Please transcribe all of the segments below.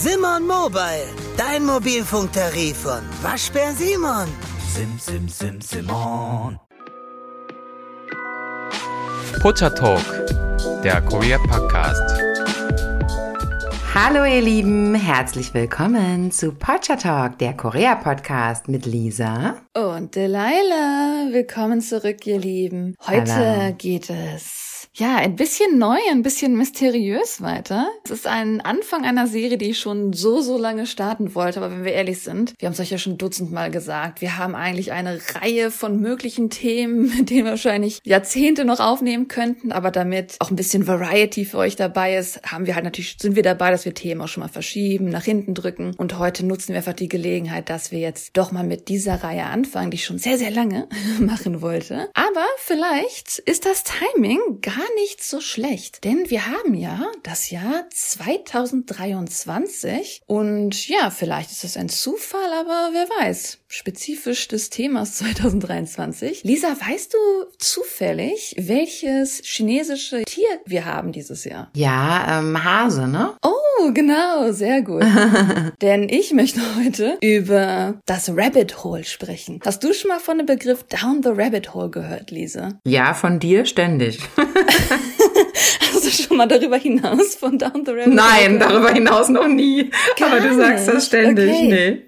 Simon Mobile, dein Mobilfunktarif von Waschbär Simon. Sim, sim, sim, Simon. Pocha Talk, der Korea Podcast. Hallo ihr Lieben, herzlich willkommen zu Pocha Talk, der Korea Podcast mit Lisa und Delilah. Willkommen zurück, ihr Lieben. Heute Hallo. geht es ja, ein bisschen neu, ein bisschen mysteriös weiter. Es ist ein Anfang einer Serie, die ich schon so, so lange starten wollte. Aber wenn wir ehrlich sind, wir haben es euch ja schon dutzendmal gesagt, wir haben eigentlich eine Reihe von möglichen Themen, mit denen wir wahrscheinlich Jahrzehnte noch aufnehmen könnten. Aber damit auch ein bisschen Variety für euch dabei ist, haben wir halt natürlich, sind wir dabei, dass wir Themen auch schon mal verschieben, nach hinten drücken. Und heute nutzen wir einfach die Gelegenheit, dass wir jetzt doch mal mit dieser Reihe anfangen, die ich schon sehr, sehr lange machen wollte. Aber vielleicht ist das Timing gar nicht so schlecht, denn wir haben ja das Jahr 2023 und ja, vielleicht ist das ein Zufall, aber wer weiß, spezifisch des Themas 2023. Lisa, weißt du zufällig, welches chinesische Tier wir haben dieses Jahr? Ja, ähm, Hase, ne? Oh, genau, sehr gut. Denn ich möchte heute über das Rabbit Hole sprechen. Hast du schon mal von dem Begriff Down the Rabbit Hole gehört, Lisa? Ja, von dir ständig. Hast du schon mal darüber hinaus von Down the Rabbit Hole Nein, darüber hinaus noch nie. Gar Aber du sagst das ständig, Okay. nee.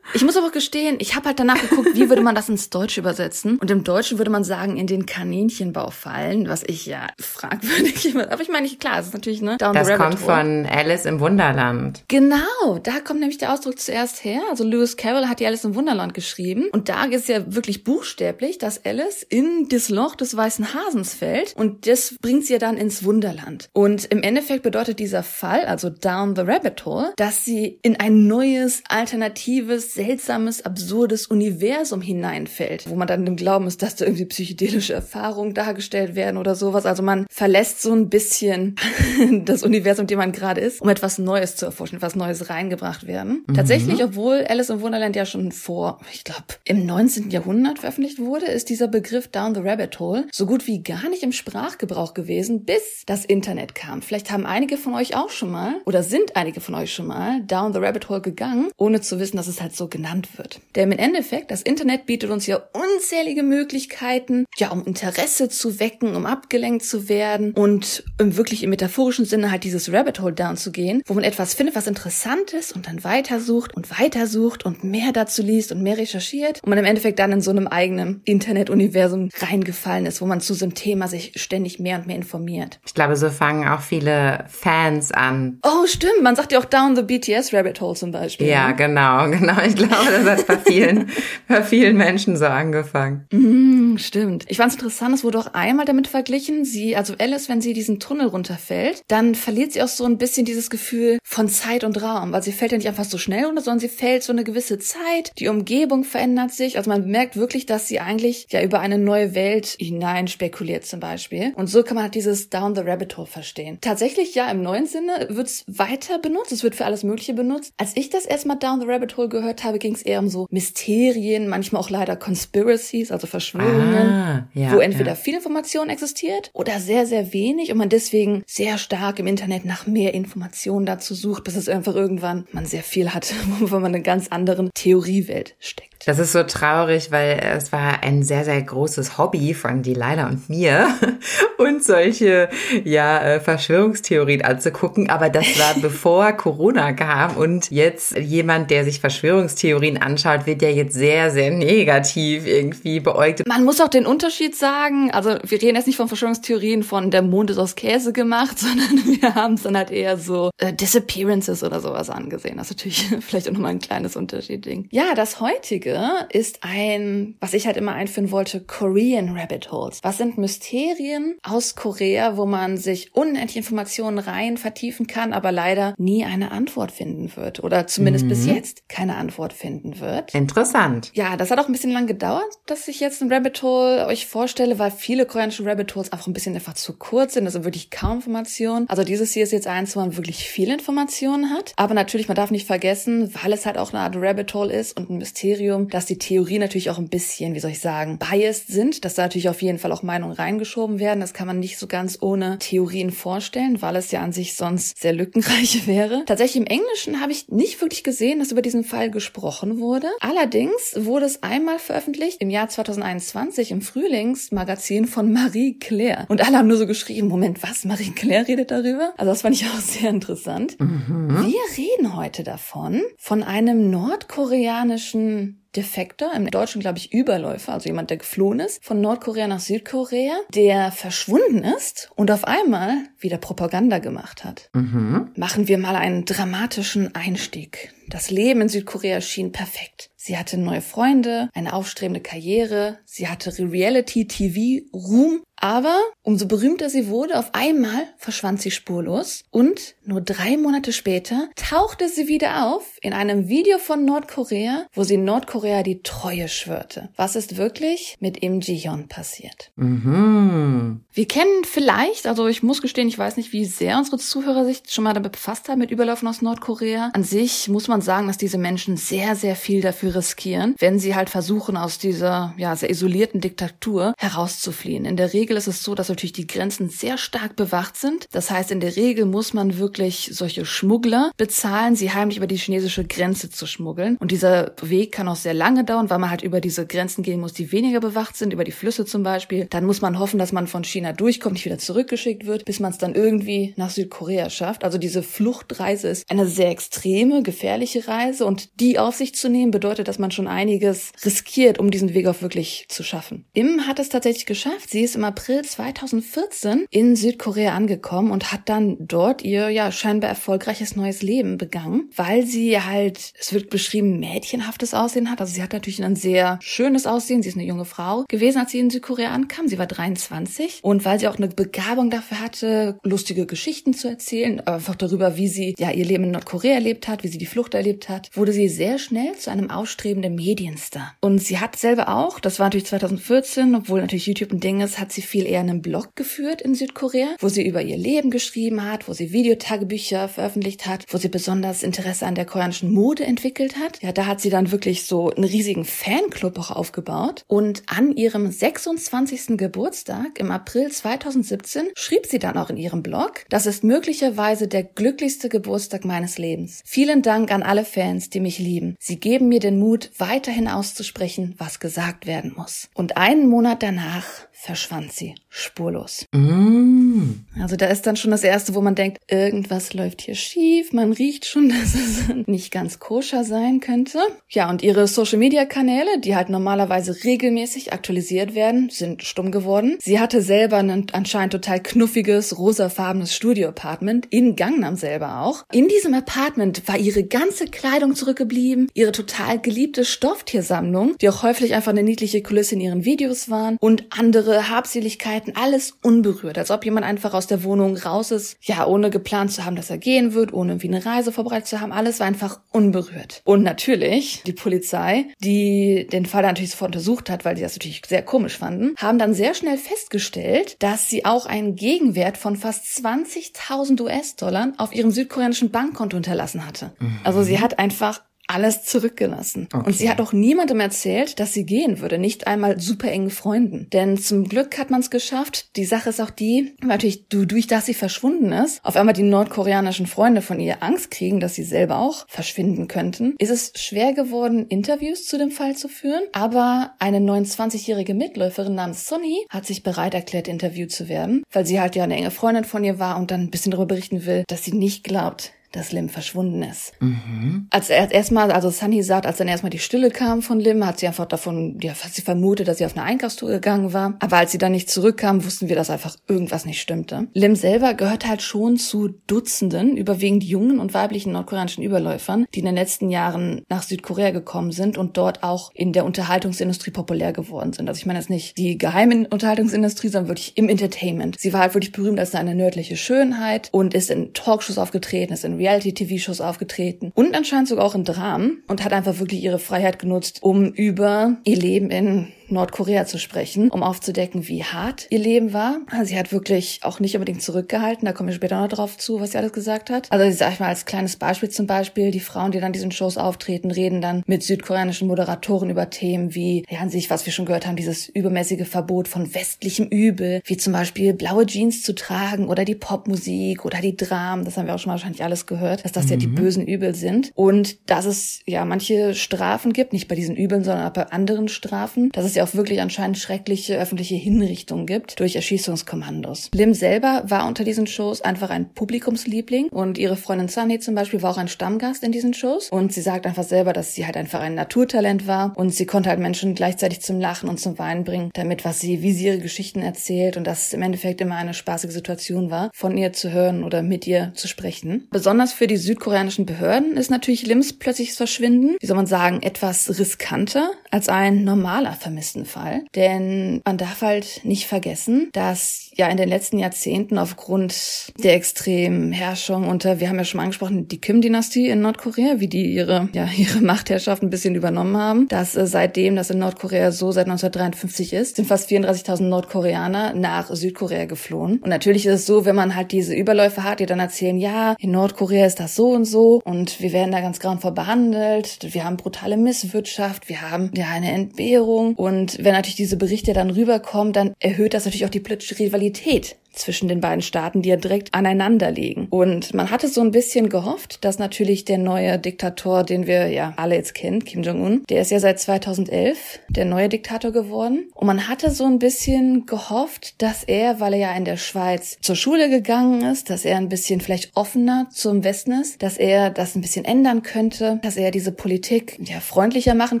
Ich muss aber gestehen, ich habe halt danach geguckt, wie würde man das ins Deutsche übersetzen. Und im Deutschen würde man sagen, in den Kaninchenbau fallen, was ich ja fragwürdig immer. Aber ich meine, klar, es ist natürlich, ne? Down Das the Rabbit kommt Hole. von Alice im Wunderland. Genau, da kommt nämlich der Ausdruck zuerst her. Also Lewis Carroll hat die Alice im Wunderland geschrieben. Und da ist ja wirklich buchstäblich, dass Alice in das Loch des weißen Hasens fällt. Und das bringt sie ja dann ins Wunderland. Und im Endeffekt bedeutet dieser Fall, also Down the Rabbit Hole, dass sie in ein neues, alternatives, seltsames, absurdes Universum hineinfällt. Wo man dann im Glauben ist, dass da irgendwie psychedelische Erfahrungen dargestellt werden oder sowas. Also man verlässt so ein bisschen das Universum, in dem man gerade ist, um etwas Neues zu erforschen, etwas Neues reingebracht werden. Tatsächlich, obwohl Alice im Wunderland ja schon vor, ich glaube, im 19. Jahrhundert veröffentlicht wurde, ist dieser Begriff Down the Rabbit Hole so gut wie gar nicht im Sprachgebrauch gewesen, bis das Internet kam. Vielleicht haben einige von euch auch schon mal oder sind einige von euch schon mal Down the Rabbit Hole gegangen, ohne zu wissen, dass es halt so genannt wird. Denn im Endeffekt, das Internet bietet uns ja unzählige Möglichkeiten, ja, um Interesse zu wecken, um abgelenkt zu werden und um wirklich im metaphorischen Sinne halt dieses Rabbit Hole down zu gehen, wo man etwas findet, was interessant ist und dann weitersucht und weitersucht und mehr dazu liest und mehr recherchiert und man im Endeffekt dann in so einem eigenen Internetuniversum reingefallen ist, wo man zu so einem Thema sich ständig mehr und mehr informiert. Ich glaube, so fangen auch viele Fans an. Oh, stimmt, man sagt ja auch down the BTS Rabbit Hole zum Beispiel. Ja, ne? Genau, genau. Ich glaube, das hat bei vielen, bei vielen Menschen so angefangen. Hm, stimmt. Ich fand es interessant, es wurde auch einmal damit verglichen, sie, also Alice, wenn sie diesen Tunnel runterfällt, dann verliert sie auch so ein bisschen dieses Gefühl von Zeit und Raum, weil sie fällt ja nicht einfach so schnell runter, sondern sie fällt so eine gewisse Zeit, die Umgebung verändert sich, also man bemerkt wirklich, dass sie eigentlich ja über eine neue Welt hinein spekuliert zum Beispiel. Und so kann man halt dieses Down the Rabbit Hole verstehen. Tatsächlich, ja, im neuen Sinne wird es weiter benutzt, es wird für alles Mögliche benutzt. Als ich das erstmal Down the Rabbit Hole gehört habe, ging es eher um so Mysterien, manchmal auch leider Conspiracies, also Verschwörungen Ah, ja, wo entweder ja. viel Information existiert oder sehr, sehr wenig und man deswegen sehr stark im Internet nach mehr Informationen dazu sucht, bis es einfach irgendwann man sehr viel hat, wo man in einer ganz anderen Theoriewelt steckt. Das ist so traurig, weil es war ein sehr, sehr großes Hobby von Delilah und mir, und solche, ja, äh, Verschwörungstheorien anzugucken. Aber das war bevor Corona kam und jetzt jemand, der sich Verschwörungstheorien anschaut, wird ja jetzt sehr, sehr negativ irgendwie beäugt. Man muss auch den Unterschied sagen, also wir reden jetzt nicht von Verschwörungstheorien von der Mond ist aus Käse gemacht, sondern wir haben es dann halt eher so äh, Disappearances oder sowas angesehen. Das ist natürlich vielleicht auch nochmal ein kleines Unterschiedding. Ja, das heutige ist ein, was ich halt immer einführen wollte, Korean Rabbit Holes. Was sind Mysterien aus Korea, wo man sich unendlich Informationen rein vertiefen kann, aber leider nie eine Antwort finden wird oder zumindest bis jetzt keine Antwort finden wird. Interessant. Ja, das hat auch ein bisschen lang gedauert, dass ich jetzt ein Rabbit Hole euch vorstelle, weil viele koreanische Rabbit Holes einfach ein bisschen einfach zu kurz sind. Sind wirklich kaum Informationen. Also dieses hier ist jetzt eins, wo man wirklich viele Informationen hat. Aber natürlich, man darf nicht vergessen, weil es halt auch eine Art Rabbit Hole ist und ein Mysterium, Medium, dass die Theorien natürlich auch ein bisschen, wie soll ich sagen, biased sind, dass da natürlich auf jeden Fall auch Meinungen reingeschoben werden. Das kann man nicht so ganz ohne Theorien vorstellen, weil es ja an sich sonst sehr lückenreich wäre. Tatsächlich im Englischen habe ich nicht wirklich gesehen, dass über diesen Fall gesprochen wurde. Allerdings wurde es einmal veröffentlicht im Jahr 2021 im Frühlingsmagazin von Marie Claire. Und alle haben nur so geschrieben, Moment, was? Marie Claire redet darüber? Also das fand ich auch sehr interessant. Mhm. Wir reden heute davon, von einem nordkoreanischen Defekter, im Deutschen glaube ich Überläufer, also jemand, der geflohen ist, von Nordkorea nach Südkorea, der verschwunden ist und auf einmal wieder Propaganda gemacht hat. Mhm. Machen wir mal einen dramatischen Einstieg. Das Leben in Südkorea schien perfekt. Sie hatte neue Freunde, eine aufstrebende Karriere, sie hatte Reality-TV-Ruhm, aber umso berühmter sie wurde, auf einmal verschwand sie spurlos und nur drei Monate später tauchte sie wieder auf in einem Video von Nordkorea, wo sie Nordkorea die Treue schwörte. Was ist wirklich mit Im Ji-yeon passiert? Mhm. Wir kennen vielleicht, also ich muss gestehen, ich weiß nicht, wie sehr unsere Zuhörer sich schon mal damit befasst haben mit Überläufen aus Nordkorea. An sich muss man sagen, dass diese Menschen sehr, sehr viel dafür riskieren, wenn sie halt versuchen, aus dieser ja, sehr isolierten Diktatur herauszufliehen. In der Regel ist es so, dass natürlich die Grenzen sehr stark bewacht sind. Das heißt, in der Regel muss man wirklich solche Schmuggler bezahlen, sie heimlich über die chinesische Grenze zu schmuggeln. Und dieser Weg kann auch sehr lange dauern, weil man halt über diese Grenzen gehen muss, die weniger bewacht sind, über die Flüsse zum Beispiel. Dann muss man hoffen, dass man von China durchkommt, nicht wieder zurückgeschickt wird, bis man es dann irgendwie nach Südkorea schafft. Also diese Fluchtreise ist eine sehr extreme, gefährliche Reise und die auf sich zu nehmen bedeutet, dass man schon einiges riskiert, um diesen Weg auch wirklich zu schaffen. Im hat es tatsächlich geschafft. Sie ist im April 2014 in Südkorea angekommen und hat dann dort ihr ja scheinbar erfolgreiches neues Leben begangen, weil sie halt, es wird beschrieben, mädchenhaftes Aussehen hat. Also sie hat natürlich ein sehr schönes Aussehen. Sie ist eine junge Frau gewesen, als sie in Südkorea ankam. Sie war 23 und weil sie auch eine Begabung dafür hatte, lustige Geschichten zu erzählen, einfach darüber, wie sie ja ihr Leben in Nordkorea erlebt hat, wie sie die Flucht erlebt hat, wurde sie sehr schnell zu einem ausstrebenden Medienstar. Und sie hat selber auch, das war natürlich 2014, obwohl natürlich YouTube ein Ding ist, hat sie viel eher einen Blog geführt in Südkorea, wo sie über ihr Leben geschrieben hat, wo sie Videotagebücher veröffentlicht hat, wo sie besonders Interesse an der koreanischen Mode entwickelt hat. Ja, da hat sie dann wirklich so einen riesigen Fanclub auch aufgebaut. Und an ihrem 26. Geburtstag im April 2017 schrieb sie dann auch in ihrem Blog, das ist möglicherweise der glücklichste Geburtstag meines Lebens. Vielen Dank an alle Fans, die mich lieben. Sie geben mir den Mut, weiterhin auszusprechen, was gesagt werden muss. Und einen Monat danach verschwand sie spurlos. Mm. Also da ist dann schon das Erste, wo man denkt, irgendwas läuft hier schief. Man riecht schon, dass es nicht ganz koscher sein könnte. Ja, und ihre Social-Media-Kanäle, die halt normalerweise regelmäßig aktualisiert werden, sind stumm geworden. Sie hatte selber ein anscheinend total knuffiges, rosafarbenes Studio-Apartment in Gangnam selber auch. In diesem Apartment war ihre ganze Kleidung zurückgeblieben, ihre total geliebte Stofftiersammlung, die auch häufig einfach eine niedliche Kulisse in ihren Videos waren und andere Habseligkeiten, alles unberührt, als ob jemand einfach aus der Wohnung raus ist, ja, ohne geplant zu haben, dass er gehen wird, ohne irgendwie eine Reise vorbereitet zu haben, alles war einfach unberührt. Und natürlich die Polizei, die den Fall natürlich sofort untersucht hat, weil sie das natürlich sehr komisch fanden, haben dann sehr schnell festgestellt, dass sie auch einen Gegenwert von fast 20.000 US-Dollar auf ihrem südkoreanischen Bankkonto hinterlassen hatte. Mhm. Also sie hat einfach alles zurückgelassen. Okay. Und sie hat auch niemandem erzählt, dass sie gehen würde, nicht einmal super engen Freunden. Denn zum Glück hat man es geschafft. Die Sache ist auch die, natürlich durch dass sie verschwunden ist, auf einmal die nordkoreanischen Freunde von ihr Angst kriegen, dass sie selber auch verschwinden könnten, ist es schwer geworden, Interviews zu dem Fall zu führen. Aber eine 29-jährige Mitläuferin namens Sonny hat sich bereit erklärt, interviewt zu werden, weil sie halt ja eine enge Freundin von ihr war und dann ein bisschen darüber berichten will, dass sie nicht glaubt, dass Lim verschwunden ist. Mhm. Als er erstmal, also Sunny sagt, als dann erstmal die Stille kam von Lim, hat sie einfach davon, ja, fast sie vermutet, dass sie auf eine Einkaufstour gegangen war. Aber als sie dann nicht zurückkam, wussten wir, dass einfach irgendwas nicht stimmte. Lim selber gehört halt schon zu Dutzenden, überwiegend jungen und weiblichen nordkoreanischen Überläufern, die in den letzten Jahren nach Südkorea gekommen sind und dort auch in der Unterhaltungsindustrie populär geworden sind. Also ich meine jetzt nicht die geheime Unterhaltungsindustrie, sondern wirklich im Entertainment. Sie war halt wirklich berühmt als eine nördliche Schönheit und ist in Talkshows aufgetreten, ist in Reality-TV-Shows aufgetreten. Und anscheinend sogar auch in Dramen und hat einfach wirklich ihre Freiheit genutzt, um über ihr Leben in Nordkorea zu sprechen, um aufzudecken, wie hart ihr Leben war. Sie hat wirklich auch nicht unbedingt zurückgehalten, da kommen wir später noch drauf zu, was sie alles gesagt hat. Also sag ich mal als kleines Beispiel zum Beispiel, die Frauen, die dann diesen Shows auftreten, reden dann mit südkoreanischen Moderatoren über Themen wie, ja an sich, was wir schon gehört haben, dieses übermäßige Verbot von westlichem Übel, wie zum Beispiel blaue Jeans zu tragen oder die Popmusik oder die Dramen, das haben wir auch schon wahrscheinlich alles gehört, dass das mhm. ja die mhm. bösen Übel sind und dass es ja manche Strafen gibt, nicht bei diesen Übeln, sondern auch bei anderen Strafen, dass es ja auch wirklich anscheinend schreckliche öffentliche Hinrichtungen gibt durch Erschießungskommandos. Lim selber war unter diesen Shows einfach ein Publikumsliebling und ihre Freundin Sunny zum Beispiel war auch ein Stammgast in diesen Shows und sie sagt einfach selber, dass sie halt einfach ein Naturtalent war und sie konnte halt Menschen gleichzeitig zum Lachen und zum Weinen bringen, damit was sie, wie sie ihre Geschichten erzählt und dass es im Endeffekt immer eine spaßige Situation war, von ihr zu hören oder mit ihr zu sprechen. Besonders für die südkoreanischen Behörden ist natürlich Lims plötzliches Verschwinden, wie soll man sagen, etwas riskanter als ein normaler Vermisstenfall. Denn man darf halt nicht vergessen, dass ja in den letzten Jahrzehnten aufgrund der extremen Herrschung unter, wir haben ja schon mal angesprochen, die Kim-Dynastie in Nordkorea, wie die ihre, ja, ihre Machtherrschaft ein bisschen übernommen haben, dass äh, seitdem das in Nordkorea so seit 1953 ist, sind fast 34.000 Nordkoreaner nach Südkorea geflohen. Und natürlich ist es so, wenn man halt diese Überläufe hat, die dann erzählen, ja, in Nordkorea ist das so und so und wir werden da ganz grauenvoll behandelt, wir haben brutale Misswirtschaft, wir haben ja eine Entbehrung und wenn natürlich diese Berichte dann rüberkommen, dann erhöht das natürlich auch die politische Rivalität Sexualität zwischen den beiden Staaten, die ja direkt aneinander liegen. Und man hatte so ein bisschen gehofft, dass natürlich der neue Diktator, den wir ja alle jetzt kennen, Kim Jong-un, der ist ja seit 2011 der neue Diktator geworden. Und man hatte so ein bisschen gehofft, dass er, weil er ja in der Schweiz zur Schule gegangen ist, dass er ein bisschen vielleicht offener zum Westen ist, dass er das ein bisschen ändern könnte, dass er diese Politik ja freundlicher machen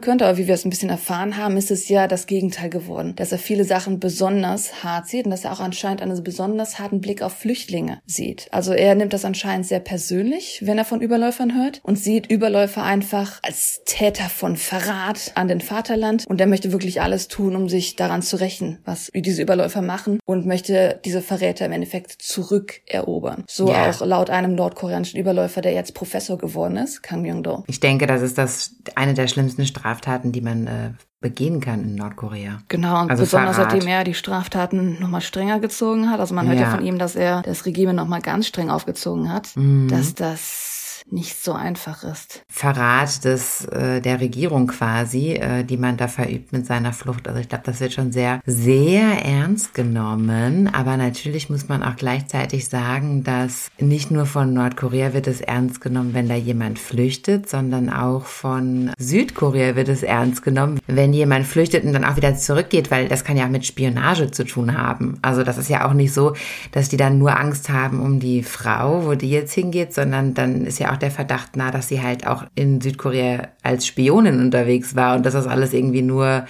könnte. Aber wie wir es ein bisschen erfahren haben, ist es ja das Gegenteil geworden, dass er viele Sachen besonders hart sieht und dass er auch anscheinend eine besondere besonders harten Blick auf Flüchtlinge sieht. Also er nimmt das anscheinend sehr persönlich, wenn er von Überläufern hört und sieht Überläufer einfach als Täter von Verrat an den Vaterland und er möchte wirklich alles tun, um sich daran zu rächen, was diese Überläufer machen und möchte diese Verräter im Endeffekt zurückerobern. So ja. auch laut einem nordkoreanischen Überläufer, der jetzt Professor geworden ist, Kang Myung-do. Ich denke, das ist das eine der schlimmsten Straftaten, die man äh, begehen kann in Nordkorea. Genau, und also besonders Verrat. seitdem er die Straftaten nochmal strenger gezogen hat. Also man hört ja. ja von ihm, dass er das Regime nochmal ganz streng aufgezogen hat, mhm. dass das nicht so einfach ist. Verrat des, äh, der Regierung quasi, äh, die man da verübt mit seiner Flucht. Also ich glaube, das wird schon sehr, sehr ernst genommen. Aber natürlich muss man auch gleichzeitig sagen, dass nicht nur von Nordkorea wird es ernst genommen, wenn da jemand flüchtet, sondern auch von Südkorea wird es ernst genommen, wenn jemand flüchtet und dann auch wieder zurückgeht, weil das kann ja auch mit Spionage zu tun haben. Also das ist ja auch nicht so, dass die dann nur Angst haben um die Frau, wo die jetzt hingeht, sondern dann ist ja auch auch der Verdacht nah, dass sie halt auch in Südkorea als Spionin unterwegs war und dass das alles irgendwie nur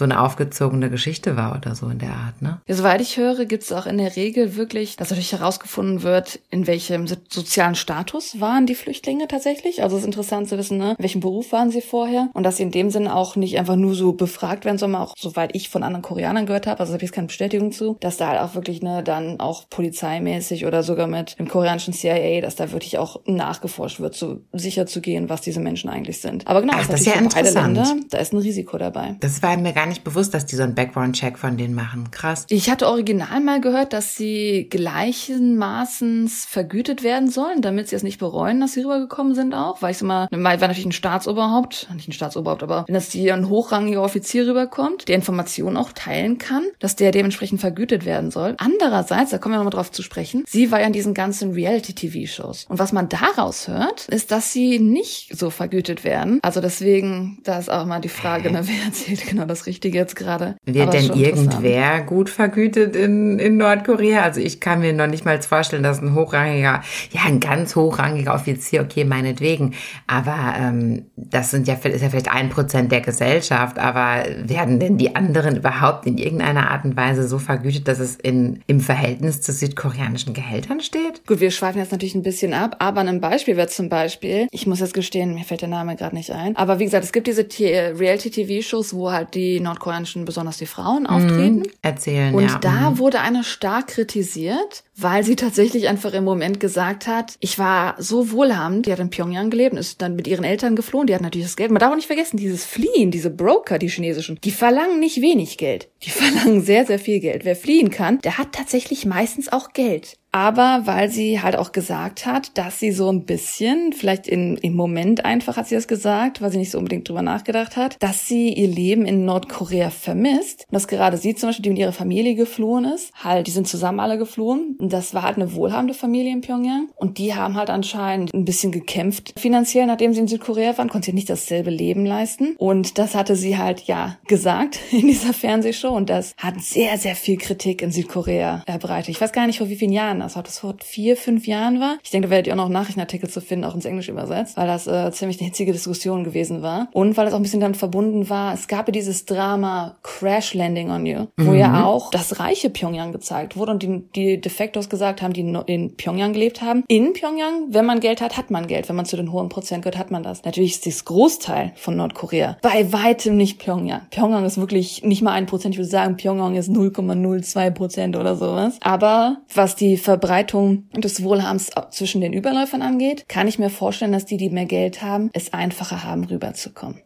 so eine aufgezogene Geschichte war oder so in der Art, ne? Ja, soweit ich höre, gibt es auch in der Regel wirklich, dass natürlich herausgefunden wird, in welchem sozialen Status waren die Flüchtlinge tatsächlich. Also es ist interessant zu wissen, ne, in welchem Beruf waren sie vorher und dass sie in dem Sinne auch nicht einfach nur so befragt werden, sondern auch, soweit ich von anderen Koreanern gehört habe, also habe ich jetzt keine Bestätigung zu, dass da halt auch wirklich ne, dann auch polizeimäßig oder sogar mit dem koreanischen CIA, dass da wirklich auch nachgeforscht wird, so sicher zu gehen, was diese Menschen eigentlich sind. Aber genau, Ach, das ist ja interessant. Länder, da ist ein Risiko dabei. Das war mir gar nicht bewusst, dass die so einen Background-Check von denen machen. Krass. Ich hatte original mal gehört, dass sie gleichen Maßens vergütet werden sollen, damit sie es nicht bereuen, dass sie rübergekommen sind auch. Weil ich immer, weil natürlich ein Staatsoberhaupt, nicht ein Staatsoberhaupt, aber wenn das hier ein hochrangiger Offizier rüberkommt, der Informationen auch teilen kann, dass der dementsprechend vergütet werden soll. Andererseits, da kommen wir nochmal drauf zu sprechen, sie war ja in diesen ganzen Reality-TV-Shows. Und was man daraus hört, ist, dass sie nicht so vergütet werden. Also deswegen, da ist auch mal die Frage, ne, wer erzählt genau das Richtige jetzt gerade. Wird denn irgendwer gut vergütet in, in Nordkorea? Also ich kann mir noch nicht mal vorstellen, dass ein hochrangiger, ja, ein ganz hochrangiger Offizier, okay, meinetwegen, aber ähm, das sind ja, ist ja vielleicht ein Prozent der Gesellschaft, aber werden denn die anderen überhaupt in irgendeiner Art und Weise so vergütet, dass es in, im Verhältnis zu südkoreanischen Gehältern steht? Gut, wir schweifen jetzt natürlich ein bisschen ab, aber ein Beispiel wäre zum Beispiel. Ich muss jetzt gestehen, mir fällt der Name gerade nicht ein. Aber wie gesagt, es gibt diese Reality-TV-Shows, wo halt die nordkoreanischen, besonders die Frauen, auftreten. Erzählen, Und ja. da mhm. wurde eine stark kritisiert, weil sie tatsächlich einfach im Moment gesagt hat, ich war so wohlhabend, die hat in Pyongyang gelebt, ist dann mit ihren Eltern geflohen, die hat natürlich das Geld. Man darf auch nicht vergessen, dieses Fliehen, diese Broker, die chinesischen, die verlangen nicht wenig Geld. Die verlangen sehr, sehr viel Geld. Wer fliehen kann, der hat tatsächlich meistens auch Geld. Aber weil sie halt auch gesagt hat, dass sie so ein bisschen, vielleicht in, im Moment einfach hat sie das gesagt, weil sie nicht so unbedingt drüber nachgedacht hat, dass sie ihr Leben in Nordkorea vermisst. Und dass gerade sie zum Beispiel, die mit ihrer Familie geflohen ist, halt, die sind zusammen alle geflohen. Und das war halt eine wohlhabende Familie in Pyongyang. Und die haben halt anscheinend ein bisschen gekämpft finanziell, nachdem sie in Südkorea waren, konnte sie nicht dasselbe Leben leisten. Und das hatte sie halt, ja, gesagt in dieser Fernsehshow. Und das hat sehr, sehr viel Kritik in Südkorea erbreitet. Ich weiß gar nicht, vor wie vielen Jahren das, ob das vor vier, fünf Jahren war. Ich denke, da werdet ihr auch noch Nachrichtenartikel zu finden, auch ins Englische übersetzt, weil das äh, ziemlich eine hitzige Diskussion gewesen war. Und weil es auch ein bisschen damit verbunden war, es gab ja dieses Drama Crash Landing on You, wo ja auch das reiche Pyongyang gezeigt wurde und die, die Defektos gesagt haben, die in Pyongyang gelebt haben. In Pyongyang, wenn man Geld hat, hat man Geld. Wenn man zu den hohen Prozent gehört, hat man das. Natürlich ist das Großteil von Nordkorea bei weitem nicht Pyongyang. Pyongyang ist wirklich nicht mal ein Prozent. Ich würde sagen, Pyongyang ist 0,02 Prozent oder sowas. Aber was die Verbreitung des Wohlhabens zwischen den Überläufern angeht, kann ich mir vorstellen, dass die, die mehr Geld haben, es einfacher haben, rüberzukommen.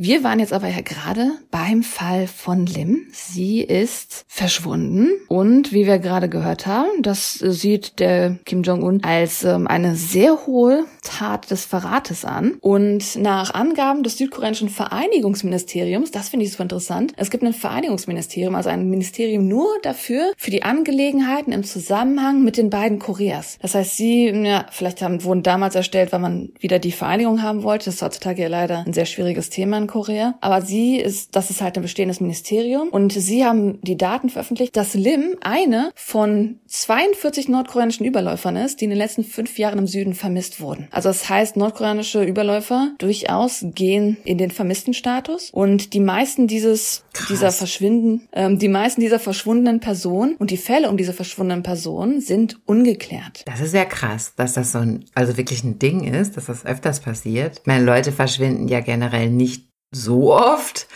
Wir waren jetzt aber ja gerade beim Fall von Lim. Sie ist verschwunden und wie wir gerade gehört haben, das sieht der Kim Jong-un als ähm, eine sehr hohe Tat des Verrates an. Und nach Angaben des südkoreanischen Vereinigungsministeriums, das finde ich super interessant, es gibt ein Vereinigungsministerium, also ein Ministerium nur dafür, für die Angelegenheiten im Zusammenhang mit den beiden Koreas. Das heißt, sie, ja, vielleicht haben, wurden damals erstellt, weil man wieder die Vereinigung haben wollte. Das ist heutzutage ja leider ein sehr schwieriges Thema Korea. Aber sie ist, das ist halt ein bestehendes Ministerium und sie haben die Daten veröffentlicht, dass Lim eine von 42 nordkoreanischen Überläufern ist, die in den letzten fünf Jahren im Süden vermisst wurden. Also das heißt, nordkoreanische Überläufer durchaus gehen in den vermissten Status und die meisten dieses, dieser verschwinden, ähm, die meisten dieser verschwundenen Personen und die Fälle um diese verschwundenen Personen sind ungeklärt. Das ist ja krass, dass das so ein, also wirklich ein Ding ist, dass das öfters passiert. Ich meine, Leute verschwinden ja generell nicht so oft,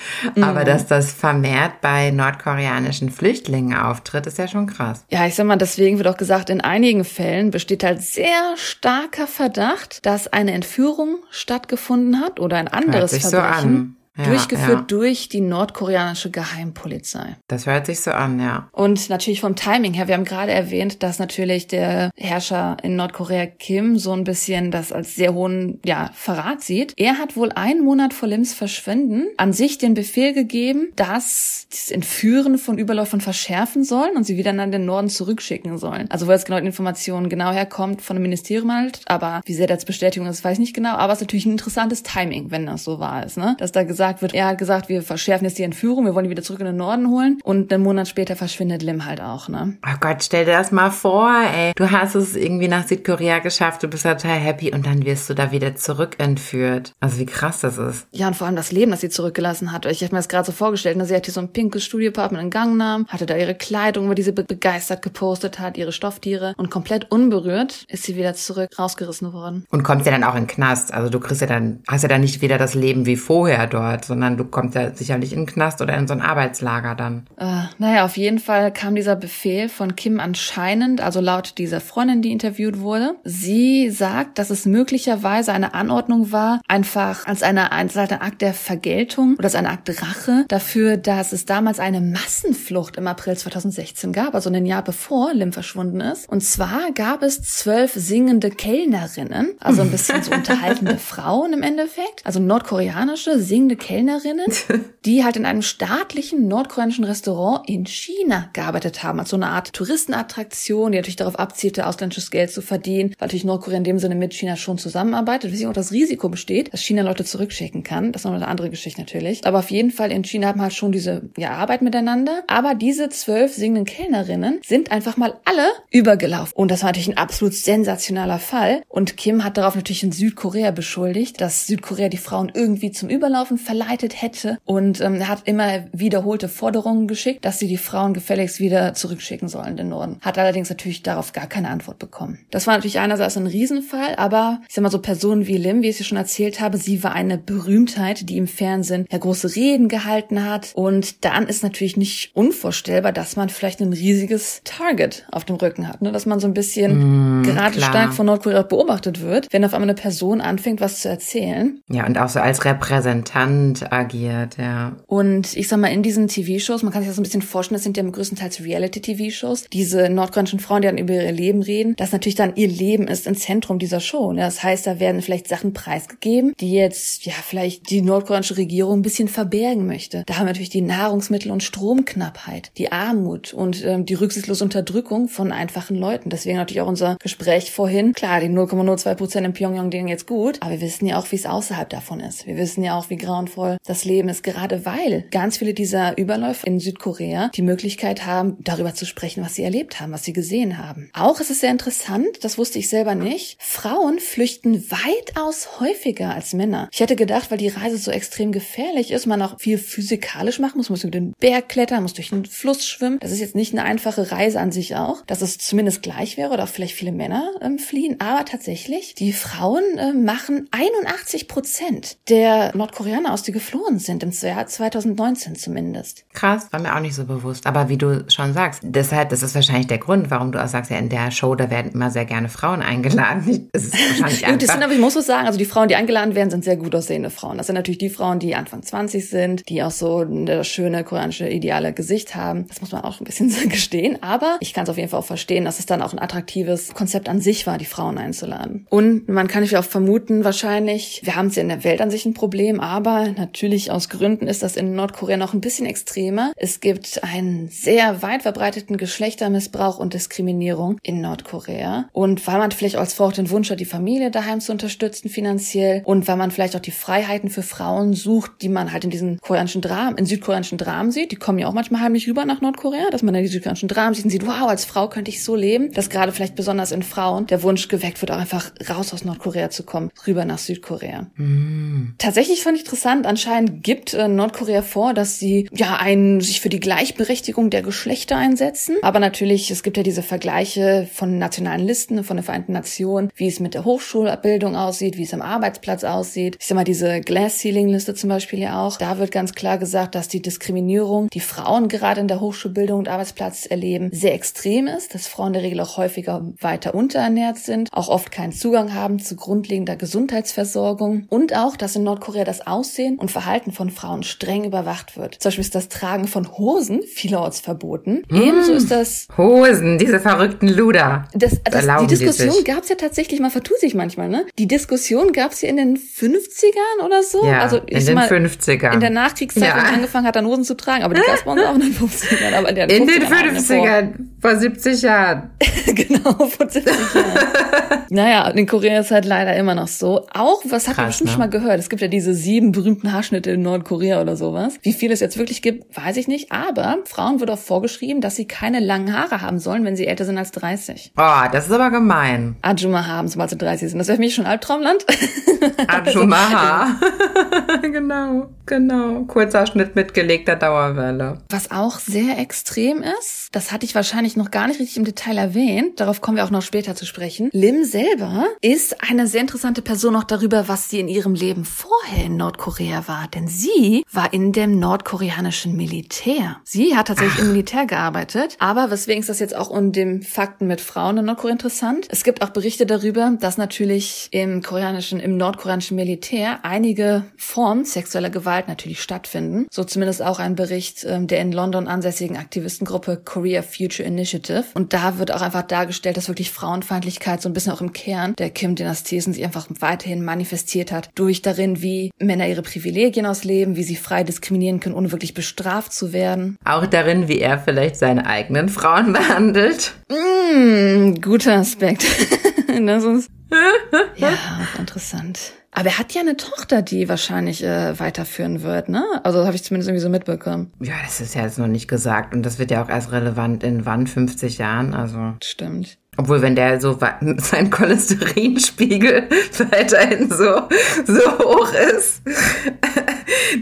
aber dass das vermehrt bei nordkoreanischen Flüchtlingen auftritt, ist ja schon krass. Ja, ich sag mal, deswegen wird auch gesagt, in einigen Fällen besteht halt sehr starker Verdacht, dass eine Entführung stattgefunden hat oder ein Hört anderes sich so Verbrechen. an. Ja, durchgeführt ja. durch die nordkoreanische Geheimpolizei. Das hört sich so an, ja. Und natürlich vom Timing her, wir haben gerade erwähnt, dass natürlich der Herrscher in Nordkorea Kim so ein bisschen das als sehr hohen ja, Verrat sieht. Er hat wohl einen Monat vor Lims Verschwinden an sich den Befehl gegeben, dass das Entführen von Überläufern verschärfen sollen und sie wieder an den Norden zurückschicken sollen. Also wo jetzt genau die Information genau herkommt von dem Ministerium halt, aber wie sehr das Bestätigung ist, weiß ich nicht genau. Aber es ist natürlich ein interessantes Timing, wenn das so wahr ist, ne? Dass da gesagt wird, er hat gesagt, wir verschärfen jetzt die Entführung, wir wollen die wieder zurück in den Norden holen und einen Monat später verschwindet Lim halt auch, ne? Oh Gott, stell dir das mal vor, ey. Du hast es irgendwie nach Südkorea geschafft, du bist total happy und dann wirst du da wieder zurückentführt. Also wie krass das ist. Ja, und vor allem das Leben, das sie zurückgelassen hat. Ich habe mir das gerade so vorgestellt, ne? sie hat hier so ein pinkes Studioapartment in Gangnam, hatte da ihre Kleidung, über die sie be begeistert gepostet hat, ihre Stofftiere und komplett unberührt ist sie wieder zurück rausgerissen worden. Und kommst ja dann auch in den Knast. Also du kriegst ja dann, hast ja dann nicht wieder das Leben wie vorher dort, sondern du kommst ja sicherlich in den Knast oder in so ein Arbeitslager dann. Äh, naja, auf jeden Fall kam dieser Befehl von Kim anscheinend, also laut dieser Freundin, die interviewt wurde. Sie sagt, dass es möglicherweise eine Anordnung war, einfach als eine, als ein Akt der Vergeltung oder als ein Akt Rache dafür, dass es damals eine Massenflucht im April 2016 gab, also ein Jahr bevor Lim verschwunden ist. Und zwar gab es zwölf singende Kellnerinnen, also ein bisschen so unterhaltende Frauen im Endeffekt, also nordkoreanische singende Kellnerinnen, die halt in einem staatlichen nordkoreanischen Restaurant in China gearbeitet haben, als so eine Art Touristenattraktion, die natürlich darauf abzielte, ausländisches Geld zu verdienen, weil natürlich Nordkorea in dem Sinne mit China schon zusammenarbeitet, weswegen auch das Risiko besteht, dass China Leute zurückschicken kann. Das ist noch eine andere Geschichte natürlich. Aber auf jeden Fall in China haben halt schon diese ja, Arbeit miteinander. Aber diese zwölf singenden Kellnerinnen sind einfach mal alle übergelaufen. Und das war natürlich ein absolut sensationaler Fall. Und Kim hat darauf natürlich in Südkorea beschuldigt, dass Südkorea die Frauen irgendwie zum Überlaufen verleitet hätte. Und ähm, er hat immer wiederholte Forderungen geschickt, dass sie die Frauen gefälligst wieder zurückschicken sollen in den Norden. Hat allerdings natürlich darauf gar keine Antwort bekommen. Das war natürlich einerseits ein Riesenfall, aber ich sag mal so Personen wie Lim, wie ich es schon erzählt habe, sie war eine Berühmtheit, die im Fernsehen ja große Reden gehalten hat. Und dann ist natürlich nicht unvorstellbar, dass man vielleicht ein riesiges Target auf dem Rücken hat, ne? dass man so ein bisschen mm, gerade klar. stark von Nordkorea beobachtet wird, wenn auf einmal eine Person anfängt, was zu erzählen. Ja, und auch so als Repräsentant agiert, ja. Und ich sag mal, in diesen TV-Shows, man kann sich das ein bisschen vorstellen, das sind ja größtenteils Reality-TV-Shows, diese nordkoreanischen Frauen, die dann über ihr Leben reden, dass natürlich dann ihr Leben ist im Zentrum dieser Show. Ne? Das heißt, da werden vielleicht Sachen preisgegeben, die jetzt, ja, vielleicht die nordkoreanische Regierung ein bisschen verbergen möchte. Da haben wir natürlich die Nahrungsmittel- und Stromknappheit, die Armut und ähm, die rücksichtslose Unterdrückung von einfachen Leuten. Deswegen natürlich auch unser Gespräch vorhin. Klar, die 0,02 Prozent in Pyongyang denen jetzt gut, aber wir wissen ja auch, wie es außerhalb davon ist. Wir wissen ja auch, wie grauenvoll das Leben ist, gerade weil ganz viele dieser Überläufe in Südkorea die Möglichkeit haben, darüber zu sprechen, was sie erlebt haben, was sie gesehen haben. Auch ist es sehr interessant, das wusste ich selber nicht, Frauen flüchten weitaus häufiger als Männer. Ich hätte gedacht, weil die Reise so extrem gefährlich ist, man auch viel physikalisch machen muss, muss über den Berg klettern, muss durch den Fluss schwimmen. Das ist jetzt nicht eine einfache Reise an sich auch, dass es zumindest gleich wäre oder auch vielleicht viele Männer ähm, fliehen. Aber tatsächlich, die Frauen äh, machen 81 Prozent der Nordkoreaner aus, die geflohen sind, im Jahr 2019 zumindest. Krass, war mir auch nicht so bewusst. Aber wie du schon sagst, deshalb, das ist wahrscheinlich der Grund, warum du auch sagst, ja, in der Show, da werden immer sehr gerne Frauen eingeladen. Das ist wahrscheinlich einfach. das sind aber, ich muss so sagen, also die Frauen, die eingeladen werden, sind sehr gut aussehende Frauen. Das sind natürlich die Frauen, die Anfang 20 sind, die auch so das schöne koreanische ideale Gesicht haben. Das muss man auch ein bisschen gestehen. Aber ich kann es auf jeden Fall auch verstehen, dass es dann auch ein attraktives Konzept an sich war, die Frauen einzuladen. Und man kann natürlich auch vermuten, wahrscheinlich, wir haben es ja in der Welt an sich ein Problem, aber natürlich aus Gründen ist das in Nordkorea noch ein bisschen extremer. Es gibt einen sehr weit verbreiteten Geschlechtermissbrauch und Diskriminierung in Nordkorea. Und weil man vielleicht als Frau auch den Wunsch hat, die Familie daheim zu unterstützen finanziell und weil man vielleicht auch die Freiheiten für Frauen sucht, die man halt in diesen koreanischen Dramen, in südkoreanischen Dramen sieht, die kommen ja auch manchmal heimlich rüber nach Nordkorea, dass man dann die südkoreanischen Dramen sieht und sieht, wow, als Frau könnte ich so leben, dass gerade vielleicht besonders in Frauen der Wunsch geweckt wird, auch einfach raus aus Nordkorea zu kommen, rüber nach Südkorea. Mm. Tatsächlich fand ich interessant, anscheinend gibt äh, Nordkorea vor, dass sie ja einen sich für die Gleichberechtigung der Geschlechter einsetzen, aber natürlich, es gibt ja diese Vergleiche von nationalen Listen, von den Vereinten Nationen, wie es mit der Hochschulabbildung aussieht, wie es am Arbeitsplatz aussieht. Ich sag mal, diese Glass Ceiling Liste zum Beispiel ja auch. Da wird ganz klar gesagt, dass die Diskriminierung, die Frauen gerade in der Hochschulbildung und Arbeitsplatz erleben, sehr extrem ist, dass Frauen in der Regel auch häufiger weiter unterernährt sind, auch oft keinen Zugang haben zu grundlegender Gesundheitsversorgung und auch, dass in Nordkorea das Aussehen und Verhalten von Frauen streng überwacht wird. Zum Beispiel ist das Tragen von Hosen vielerorts verboten. Mmh, Ebenso ist das Hosen, diese verrückten Luder. Das, das, die Diskussion gab es ja tatsächlich, man vertut sich manchmal, ne? Die Diskussion gab es ja in den 50ern oder so. Ja, also in den mal, 50ern. In der Nachkriegszeit, ja. wenn man angefangen hat, dann Hosen zu tragen, aber die gab es bei uns auch in den 50ern. Aber in, den in 50ern den 50ern, vor 70 Jahren. genau, vor 70 Jahren. naja, in Korea ist halt leider immer noch so. Auch, was hat man bestimmt ne? schon mal gehört? Es gibt ja diese sieben berühmten Haarschnitte in Nordkorea oder sowas. Wie viel es jetzt wirklich gibt, weiß ich nicht. Aber Frauen wird auch vorgeschrieben, dass sie keine langen Haare haben sollen, wenn sie älter sind als 30. Oh, das ist aber gemein. Ajuma haben, sobald sie 30 sind. Das wäre für mich schon Albtraumland. Ajumaha. genau, genau. Kurzer Schnitt mit gelegter Dauerwelle. Was auch sehr extrem ist, das hatte ich wahrscheinlich noch gar nicht richtig im Detail erwähnt. Darauf kommen wir auch noch später zu sprechen. Lim selber ist eine sehr interessante Person auch darüber, was sie in ihrem Leben vorher in Nordkorea war. Denn sie war in dem nordkoreanischen Militär. Sie hat tatsächlich Ach. im Militär gearbeitet. Aber weswegen ist das jetzt auch um den Fakten mit Frauen in Nordkorea interessant? Es gibt auch Berichte darüber, dass natürlich im koreanischen, im nordkoreanischen Militär einige Formen sexueller Gewalt natürlich stattfinden. So zumindest auch ein Bericht ähm, der in London ansässigen Aktivistengruppe Korea Future Initiative. Und da wird auch einfach dargestellt, dass wirklich Frauenfeindlichkeit so ein bisschen auch im Kern der Kim-Dynastie sich einfach weiterhin manifestiert hat. Durch darin, wie Männer ihre Privilegien ausleben, wie sie frei diskriminieren können, ohne wirklich bestraft zu werden. Auch darin, wie er vielleicht seine eigenen Frauen behandelt. Mm, guter Aspekt. das ist ja, auch interessant. Aber er hat ja eine Tochter, die wahrscheinlich äh, weiterführen wird, ne? Also habe ich zumindest irgendwie so mitbekommen. Ja, das ist ja jetzt noch nicht gesagt und das wird ja auch erst relevant in wann 50 Jahren, also. Stimmt. Obwohl, wenn der so sein Cholesterinspiegel weiterhin so, so hoch ist,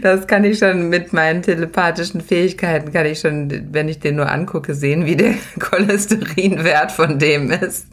Das kann ich schon mit meinen telepathischen Fähigkeiten, kann ich schon, wenn ich den nur angucke, sehen, wie der Cholesterinwert von dem ist.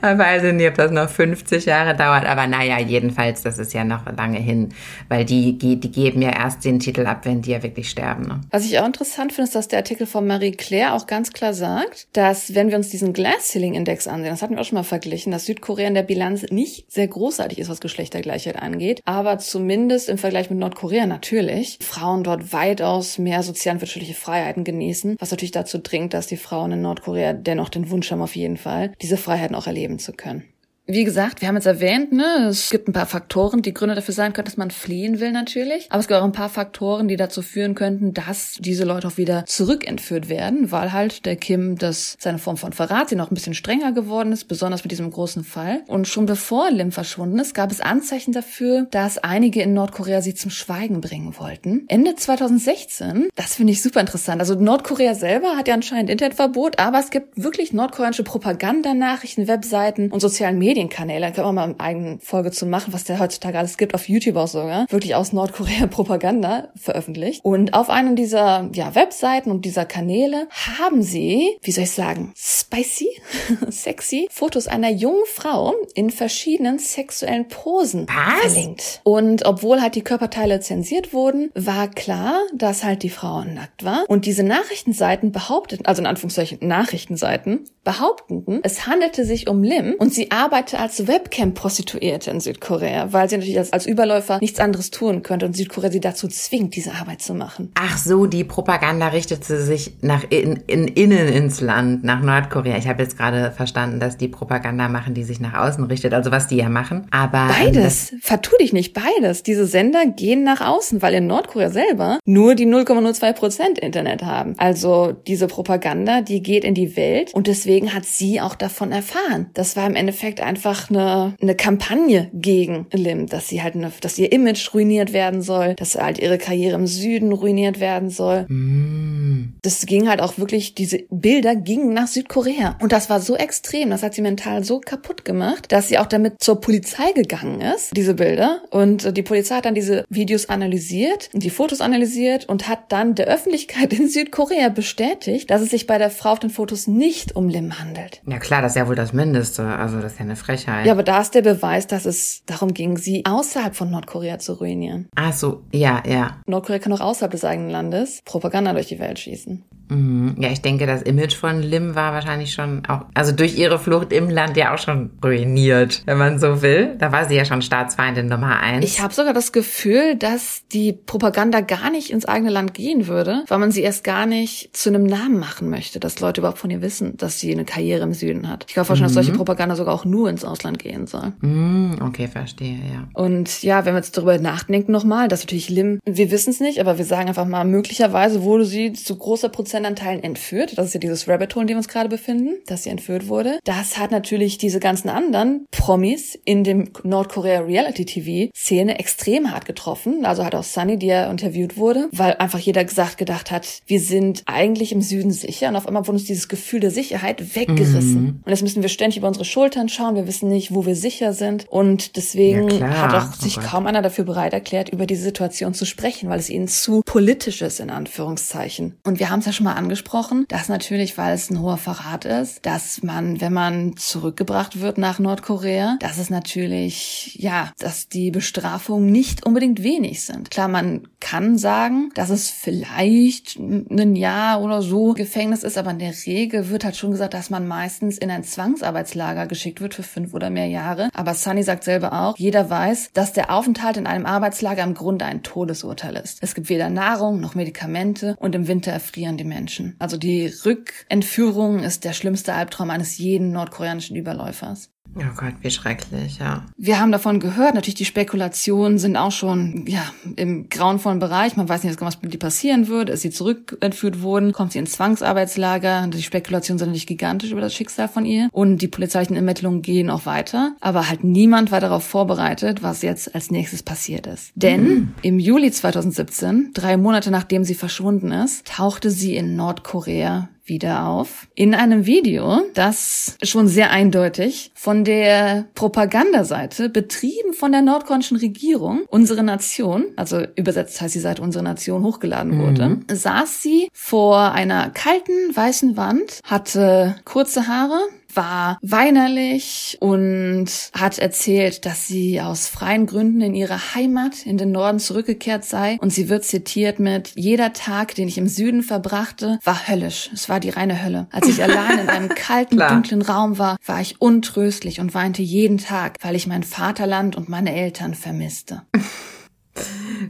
weiß ich nicht, ob das noch 50 Jahre dauert, aber naja, jedenfalls, das ist ja noch lange hin, weil die, die geben ja erst den Titel ab, wenn die ja wirklich sterben. Ne? Was ich auch interessant finde, ist, dass der Artikel von Marie Claire auch ganz klar sagt, dass wenn wir uns diesen Glass Ceiling Index ansehen, das hatten wir auch schon mal verglichen, dass Südkorea in der Bilanz nicht sehr großartig ist, was Geschlechtergleichheit angeht, aber zumindest im Vergleich mit Nordkorea natürlich Frauen dort weitaus mehr sozial und wirtschaftliche Freiheiten genießen, was natürlich dazu dringt, dass die Frauen in Nordkorea dennoch den Wunsch haben auf jeden Fall, diese Freiheiten auch erleben zu können. Wie gesagt, wir haben jetzt erwähnt, ne, es gibt ein paar Faktoren, die Gründe dafür sein können, dass man fliehen will natürlich. Aber es gibt auch ein paar Faktoren, die dazu führen könnten, dass diese Leute auch wieder zurückentführt werden, weil halt der Kim das seine Form von Verrat, sie noch ein bisschen strenger geworden ist, besonders mit diesem großen Fall. Und schon bevor Lim verschwunden ist, gab es Anzeichen dafür, dass einige in Nordkorea sie zum Schweigen bringen wollten. Ende 2016, das finde ich super interessant. Also Nordkorea selber hat ja anscheinend Internetverbot, aber es gibt wirklich nordkoreanische Propagandanachrichten, Webseiten und sozialen Medien Medienkanäle, da können wir mal eine eigene Folge zu machen, was der heutzutage alles gibt, auf YouTube auch sogar, wirklich aus Nordkorea Propaganda veröffentlicht. Und auf einem dieser ja, Webseiten und dieser Kanäle haben sie, wie soll ich sagen, spicy, sexy Fotos einer jungen Frau in verschiedenen sexuellen Posen was? verlinkt. Und obwohl halt die Körperteile zensiert wurden, war klar, dass halt die Frau nackt war. Und diese Nachrichtenseiten behaupteten, also in Anführungszeichen Nachrichtenseiten, behaupteten, es handelte sich um Lim und sie arbeitete als Webcam-Prostituierte in Südkorea, weil sie natürlich als, als Überläufer nichts anderes tun könnte und Südkorea sie dazu zwingt, diese Arbeit zu machen. Ach so, die Propaganda richtete sich nach in, in, innen ins Land, nach Nordkorea. Ich habe jetzt gerade verstanden, dass die Propaganda machen, die sich nach außen richtet, also was die ja machen. Aber ähm, beides, vertu dich nicht, beides. Diese Sender gehen nach außen, weil in Nordkorea selber nur die 0,02 Prozent Internet haben. Also diese Propaganda, die geht in die Welt und deswegen hat sie auch davon erfahren. Das war im Endeffekt einfach eine, eine Kampagne gegen Lim, dass sie halt, eine, dass ihr Image ruiniert werden soll, dass halt ihre Karriere im Süden ruiniert werden soll. Mm. Das ging halt auch wirklich, diese Bilder gingen nach Südkorea. Und das war so extrem, das hat sie mental so kaputt gemacht, dass sie auch damit zur Polizei gegangen ist, diese Bilder. Und die Polizei hat dann diese Videos analysiert die Fotos analysiert und hat dann der Öffentlichkeit in Südkorea bestätigt, dass es sich bei der Frau auf den Fotos nicht um Lim handelt. Ja klar, das ist ja wohl das Mindeste. Also das ist ja eine Frechheit. Ja, aber da ist der Beweis, dass es darum ging, sie außerhalb von Nordkorea zu ruinieren. Ach so, ja, ja. Nordkorea kann auch außerhalb des eigenen Landes Propaganda durch die Welt schießen. Mhm. Ja, ich denke, das Image von Lim war wahrscheinlich schon auch, also durch ihre Flucht im Land ja auch schon ruiniert, wenn man so will. Da war sie ja schon Staatsfeindin Nummer eins. Ich habe sogar das Gefühl, dass die Propaganda gar nicht ins eigene Land gehen würde, weil man sie erst gar nicht zu einem Namen machen möchte, dass Leute überhaupt von ihr wissen, dass sie eine Karriere im Süden hat. Ich kann vorstellen, mhm. dass solche Propaganda sogar auch nur ins Ausland gehen soll. Mhm, okay, verstehe, ja. Und ja, wenn wir jetzt darüber nachdenken nochmal, dass natürlich Lim, wir wissen es nicht, aber wir sagen einfach mal, möglicherweise wurde sie zu großer Prozentanteilen entführt. Das ist ja dieses Rabbit Hole, in dem wir uns gerade befinden, dass sie entführt wurde. Das hat natürlich diese ganzen anderen Promis in dem Nordkorea Reality TV Szene extrem hart getroffen. Also hat auch Sunny, die ja interviewt wurde, weil einfach jeder gesagt gedacht hat, wir sind eigentlich im Süden sicher und auf einmal wurde uns dieses Gefühl der Sicherheit weggerissen. Mhm. Und jetzt müssen wir ständig über unsere Schultern schauen. Wir wissen nicht, wo wir sicher sind. Und deswegen ja, hat auch sich oh kaum einer dafür bereit erklärt, über diese Situation zu sprechen, weil es ihnen zu politisch ist, in Anführungszeichen. Und wir haben es ja schon mal angesprochen, dass natürlich, weil es ein hoher Verrat ist, dass man, wenn man zurückgebracht wird nach Nordkorea, dass es natürlich, ja, dass die Bestrafungen nicht unbedingt wenig sind. Klar, man kann sagen, dass es vielleicht ein Jahr oder so Gefängnis ist, aber in der Regel wird halt schon gesagt, dass man meistens in ein Zwangsarbeitslager geschickt wird für fünf oder mehr Jahre. Aber Sunny sagt selber auch, jeder weiß, dass der Aufenthalt in einem Arbeitslager im Grunde ein Todesurteil ist. Es gibt weder Nahrung noch Medikamente und im Winter erfrieren die Menschen. Also die Rückentführung ist der schlimmste Albtraum eines jeden nordkoreanischen Überläufers. Oh Gott, wie schrecklich, ja. Wir haben davon gehört, natürlich die Spekulationen sind auch schon, ja, im grauenvollen Bereich. Man weiß nicht, was mit ihr passieren wird. Ist sie zurückentführt worden? Kommt sie ins Zwangsarbeitslager? Die Spekulationen sind natürlich gigantisch über das Schicksal von ihr. Und die polizeilichen Ermittlungen gehen auch weiter. Aber halt niemand war darauf vorbereitet, was jetzt als nächstes passiert ist. Denn mhm. im Juli 2017, drei Monate nachdem sie verschwunden ist, tauchte sie in Nordkorea wieder auf in einem Video, das schon sehr eindeutig von der Propagandaseite, betrieben von der nordkoreanischen Regierung, unsere Nation, also übersetzt heißt die Seite unsere Nation, hochgeladen wurde, mhm. saß sie vor einer kalten weißen Wand, hatte kurze Haare, war weinerlich und hat erzählt, dass sie aus freien Gründen in ihre Heimat in den Norden zurückgekehrt sei. Und sie wird zitiert mit, jeder Tag, den ich im Süden verbrachte, war höllisch. Es war die reine Hölle. Als ich allein in einem kalten, dunklen Raum war, war ich untröstlich und weinte jeden Tag, weil ich mein Vaterland und meine Eltern vermisste.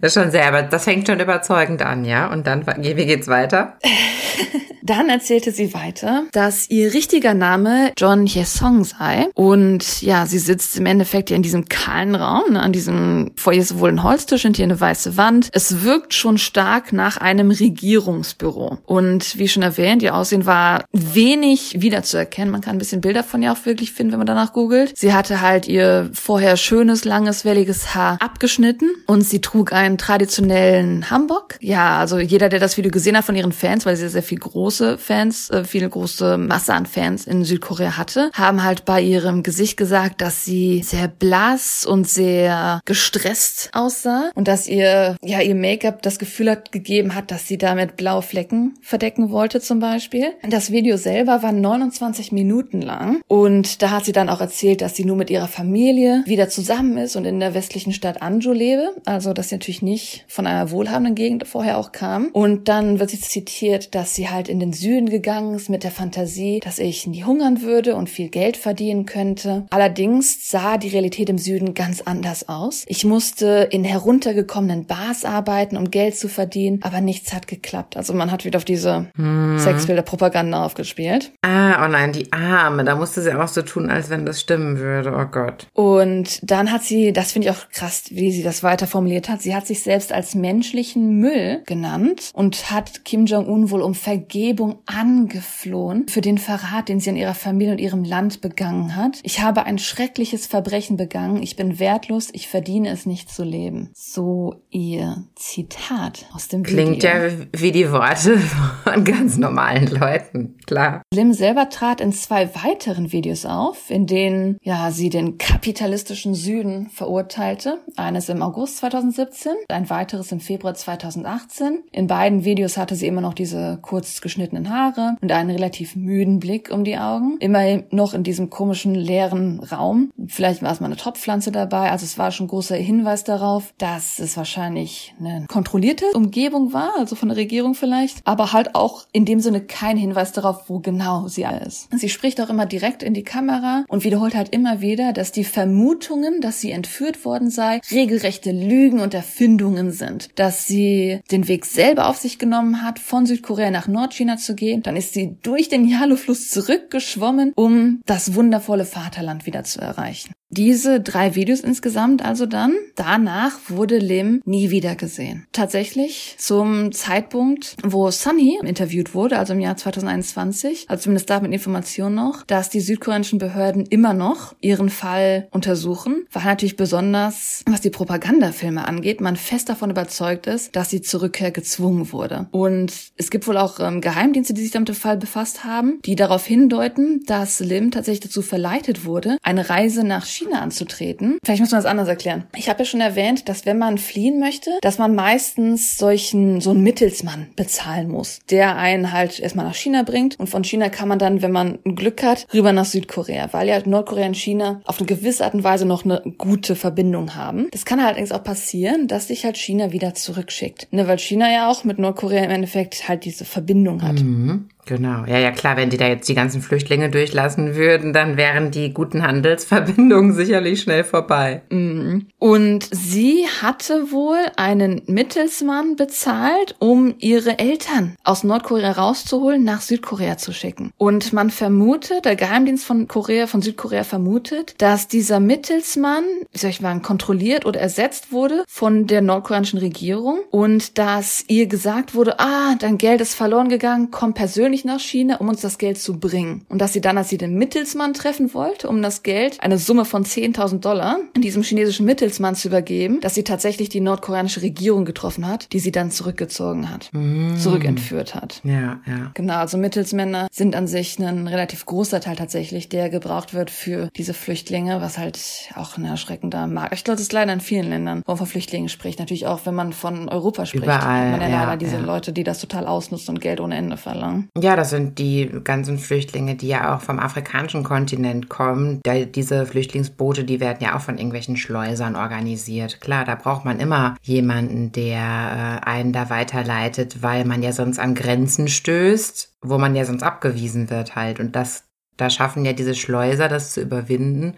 Das ist schon sehr, aber das fängt schon überzeugend an, ja? Und dann, wie geht's weiter? Dann erzählte sie weiter, dass ihr richtiger Name John Hyesong sei. Und ja, sie sitzt im Endeffekt ja in diesem kahlen Raum. Ne? An diesem, vor ihr ist wohl ein Holztisch und hier eine weiße Wand. Es wirkt schon stark nach einem Regierungsbüro. Und wie schon erwähnt, ihr Aussehen war wenig wiederzuerkennen. Man kann ein bisschen Bilder von ihr auch wirklich finden, wenn man danach googelt. Sie hatte halt ihr vorher schönes, langes, welliges Haar abgeschnitten und sie trug einen traditionellen Hamburg. Ja, also jeder, der das Video gesehen hat von ihren Fans, weil sie sehr viel groß große Fans, äh, viele große Masse an Fans in Südkorea hatte, haben halt bei ihrem Gesicht gesagt, dass sie sehr blass und sehr gestresst aussah und dass ihr, ja, ihr Make-up das Gefühl hat, gegeben hat, dass sie damit blaue Flecken verdecken wollte zum Beispiel. Das Video selber war 29 Minuten lang und da hat sie dann auch erzählt, dass sie nur mit ihrer Familie wieder zusammen ist und in der westlichen Stadt Anjo lebe, also dass sie natürlich nicht von einer wohlhabenden Gegend vorher auch kam. Und dann wird sie zitiert, dass sie halt in den Süden gegangen ist mit der Fantasie, dass ich nie hungern würde und viel Geld verdienen könnte. Allerdings sah die Realität im Süden ganz anders aus. Ich musste in heruntergekommenen Bars arbeiten, um Geld zu verdienen, aber nichts hat geklappt. Also man hat wieder auf diese hm. Sexbilder-Propaganda aufgespielt. Ah, oh nein, die Arme. Da musste sie auch so tun, als wenn das stimmen würde. Oh Gott. Und dann hat sie, das finde ich auch krass, wie sie das weiter formuliert hat, sie hat sich selbst als menschlichen Müll genannt und hat Kim Jong-un wohl um Vergebung angeflohen für den Verrat, den sie an ihrer Familie und ihrem Land begangen hat. Ich habe ein schreckliches Verbrechen begangen. Ich bin wertlos. Ich verdiene es nicht zu leben. So ihr Zitat aus dem Klingt Video. Klingt ja wie die Worte von ganz normalen Leuten. Klar. Lim selber trat in zwei weiteren Videos auf, in denen ja sie den kapitalistischen Süden verurteilte. Eines im August 2017, ein weiteres im Februar 2018. In beiden Videos hatte sie immer noch diese kurz geschnittene geschnittenen Haare und einen relativ müden Blick um die Augen. Immer noch in diesem komischen leeren Raum. Vielleicht war es mal eine Topfpflanze dabei. Also es war schon großer Hinweis darauf, dass es wahrscheinlich eine kontrollierte Umgebung war, also von der Regierung vielleicht, aber halt auch in dem Sinne kein Hinweis darauf, wo genau sie ist. Sie spricht auch immer direkt in die Kamera und wiederholt halt immer wieder, dass die Vermutungen, dass sie entführt worden sei, regelrechte Lügen und Erfindungen sind. Dass sie den Weg selber auf sich genommen hat, von Südkorea nach Nordchina China zu gehen. Dann ist sie durch den Yalu-Fluss zurückgeschwommen, um das wundervolle Vaterland wieder zu erreichen. Diese drei Videos insgesamt also dann. Danach wurde Lim nie wieder gesehen. Tatsächlich zum Zeitpunkt, wo Sunny interviewt wurde, also im Jahr 2021, also zumindest da mit Informationen noch, dass die südkoreanischen Behörden immer noch ihren Fall untersuchen, weil natürlich besonders, was die Propagandafilme angeht, man fest davon überzeugt ist, dass sie zur Rückkehr gezwungen wurde. Und es gibt wohl auch ähm, Geheimdienste, die sich damit dem Fall befasst haben, die darauf hindeuten, dass Lim tatsächlich dazu verleitet wurde, eine Reise nach China China anzutreten. Vielleicht muss man das anders erklären. Ich habe ja schon erwähnt, dass wenn man fliehen möchte, dass man meistens solchen so einen Mittelsmann bezahlen muss, der einen halt erstmal nach China bringt und von China kann man dann, wenn man Glück hat, rüber nach Südkorea, weil ja Nordkorea und China auf eine gewisse Art und Weise noch eine gute Verbindung haben. Das kann allerdings auch passieren, dass sich halt China wieder zurückschickt, ne, weil China ja auch mit Nordkorea im Endeffekt halt diese Verbindung hat. Mhm. Genau, ja, ja klar, wenn die da jetzt die ganzen Flüchtlinge durchlassen würden, dann wären die guten Handelsverbindungen sicherlich schnell vorbei. Mhm. Und sie hatte wohl einen Mittelsmann bezahlt, um ihre Eltern aus Nordkorea rauszuholen, nach Südkorea zu schicken. Und man vermutet, der Geheimdienst von Korea, von Südkorea vermutet, dass dieser Mittelsmann, wie soll ich sagen, kontrolliert oder ersetzt wurde von der nordkoreanischen Regierung und dass ihr gesagt wurde, ah, dein Geld ist verloren gegangen, komm persönlich ursprünglich nach China, um uns das Geld zu bringen. Und dass sie dann, als sie den Mittelsmann treffen wollte, um das Geld, eine Summe von 10.000 Dollar, diesem chinesischen Mittelsmann zu übergeben, dass sie tatsächlich die nordkoreanische Regierung getroffen hat, die sie dann zurückgezogen hat, Mm. zurückentführt hat. Ja, ja. Genau, also Mittelsmänner sind an sich ein relativ großer Teil tatsächlich, der gebraucht wird für diese Flüchtlinge, was halt auch ein erschreckender Markt. Ich glaube, das ist leider in vielen Ländern, wo man von Flüchtlingen spricht. Natürlich auch, wenn man von Europa spricht. Überall, man ja, ja, leider diese ja. Leute, die das total ausnutzen und Geld ohne Ende verlangen. Ja, das sind die ganzen Flüchtlinge, die ja auch vom afrikanischen Kontinent kommen. Da, diese Flüchtlingsboote, die werden ja auch von irgendwelchen Schleusern organisiert. Klar, da braucht man immer jemanden, der äh, einen da weiterleitet, weil man ja sonst an Grenzen stößt, wo man ja sonst abgewiesen wird halt. Und das, da schaffen ja diese Schleuser, das zu überwinden